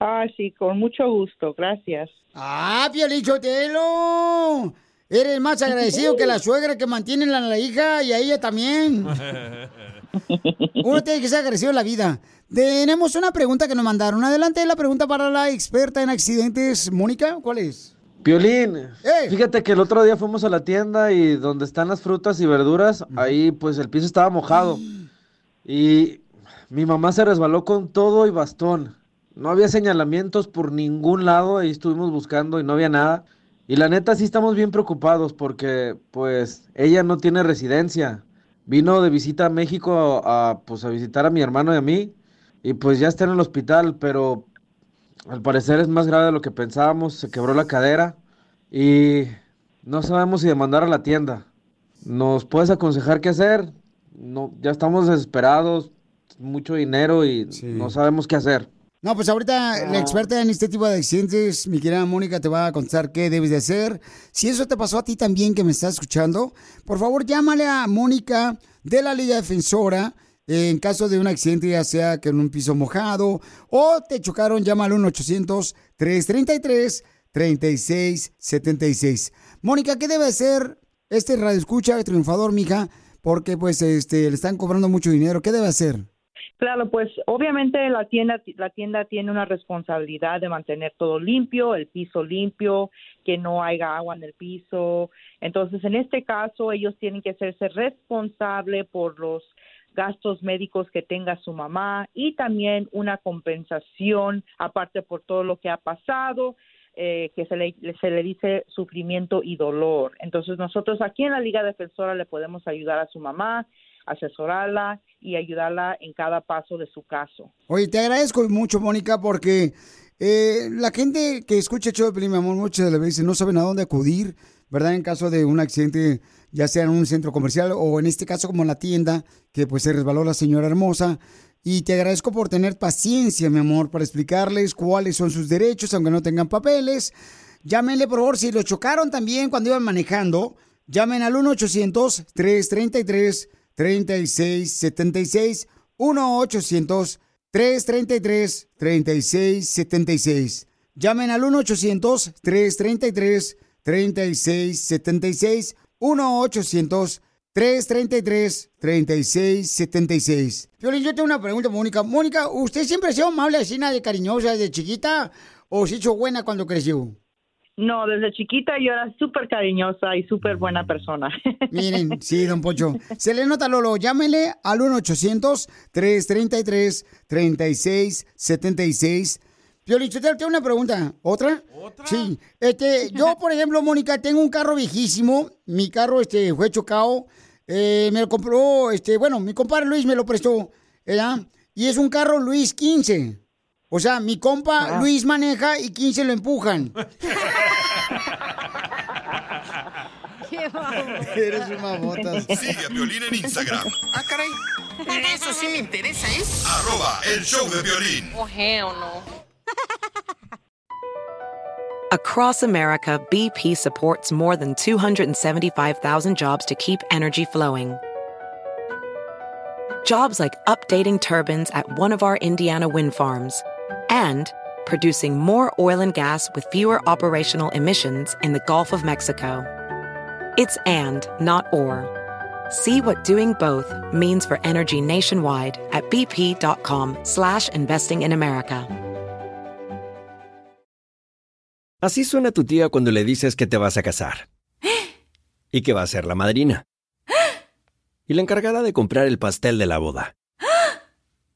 Ah, sí, con mucho gusto, gracias. ¡Ah, Piolichotelo! Eres más agradecido que la suegra que mantiene a la hija y a ella también. [laughs] Uno tiene que ser agradecido en la vida. Tenemos una pregunta que nos mandaron. Adelante la pregunta para la experta en accidentes. Mónica, ¿cuál es? Piolín, fíjate que el otro día fuimos a la tienda y donde están las frutas y verduras, ahí pues el piso estaba mojado. Y mi mamá se resbaló con todo y bastón. No había señalamientos por ningún lado, ahí estuvimos buscando y no había nada. Y la neta sí estamos bien preocupados porque pues ella no tiene residencia. Vino de visita a México a, pues a visitar a mi hermano y a mí y pues ya está en el hospital, pero al parecer es más grave de lo que pensábamos, se quebró la cadera y no sabemos si demandar a la tienda. ¿Nos puedes aconsejar qué hacer? No, ya estamos desesperados, mucho dinero y no sabemos qué hacer. No, pues ahorita la experta en este tipo de accidentes, mi querida Mónica, te va a contar qué debes de hacer. Si eso te pasó a ti también que me estás escuchando, por favor llámale a Mónica de la Liga Defensora en caso de un accidente, ya sea que en un piso mojado o te chocaron, llámale al 1-800-333-3676. Mónica, ¿qué debe hacer este radio escucha triunfador, mija? Porque pues este le están cobrando mucho dinero. ¿Qué debe hacer? Claro, pues obviamente la tienda la tienda tiene una responsabilidad de mantener todo limpio, el piso limpio, que no haya agua en el piso. Entonces, en este caso, ellos tienen que hacerse responsable por los gastos médicos que tenga su mamá y también una compensación aparte por todo lo que ha pasado. eh, que se le, se le dice sufrimiento y dolor. Entonces nosotros aquí en la Liga Defensora le podemos ayudar a su mamá, asesorarla y ayudarla en cada paso de su caso. Oye, te agradezco mucho, Mónica, porque eh, la gente que escucha el show de mi amor, muchas de veces no saben a dónde acudir, ¿verdad? En caso de un accidente, ya sea en un centro comercial o en este caso como en la tienda, que pues se resbaló la señora hermosa. Y te agradezco por tener paciencia, mi amor, para explicarles cuáles son sus derechos, aunque no tengan papeles. Llámenle, por favor, si lo chocaron también cuando iban manejando, llamen al 1-800-333-3676. 1-800-333-3676. Llamen al 1-800-333-3676. 1-800-333-3676. Piolín, yo tengo una pregunta, Mónica. Mónica, ¿usted siempre ha sido amable, así, de cariñosa desde chiquita? ¿O se hizo buena cuando creció? No, desde chiquita yo era súper cariñosa y súper buena persona. [laughs] Miren, sí, don Pocho. Se le nota, Lolo. Llámele al 1-800-333-3676. Piolín, yo tengo una pregunta. ¿Otra? ¿Otra? Sí. Este, yo, por ejemplo, Mónica, tengo un carro viejísimo. Mi carro este, fue chocado. Eh, me lo compró, este, bueno, mi compadre Luis me lo prestó, ¿verdad? Y es un carro Luis 15. O sea, mi compa Luis maneja y 15 lo empujan. [laughs] Eres un mamotas. Sigue a Piolín en Instagram. Ah, caray. Eso sí me interesa, ¿eh? Arroba el show de violín. Oh, hell no. Across America, BP supports more than 275,000 jobs to keep energy flowing. Jobs like updating turbines at one of our Indiana wind farms and producing more oil and gas with fewer operational emissions in the Gulf of Mexico. It's and, not or. See what doing both means for energy nationwide at bp.com slash investing in America. Así suena tu tía cuando le dices que te vas a casar. [gasps] Y que va a ser la madrina. [gasps] Y la encargada de comprar el pastel de la boda.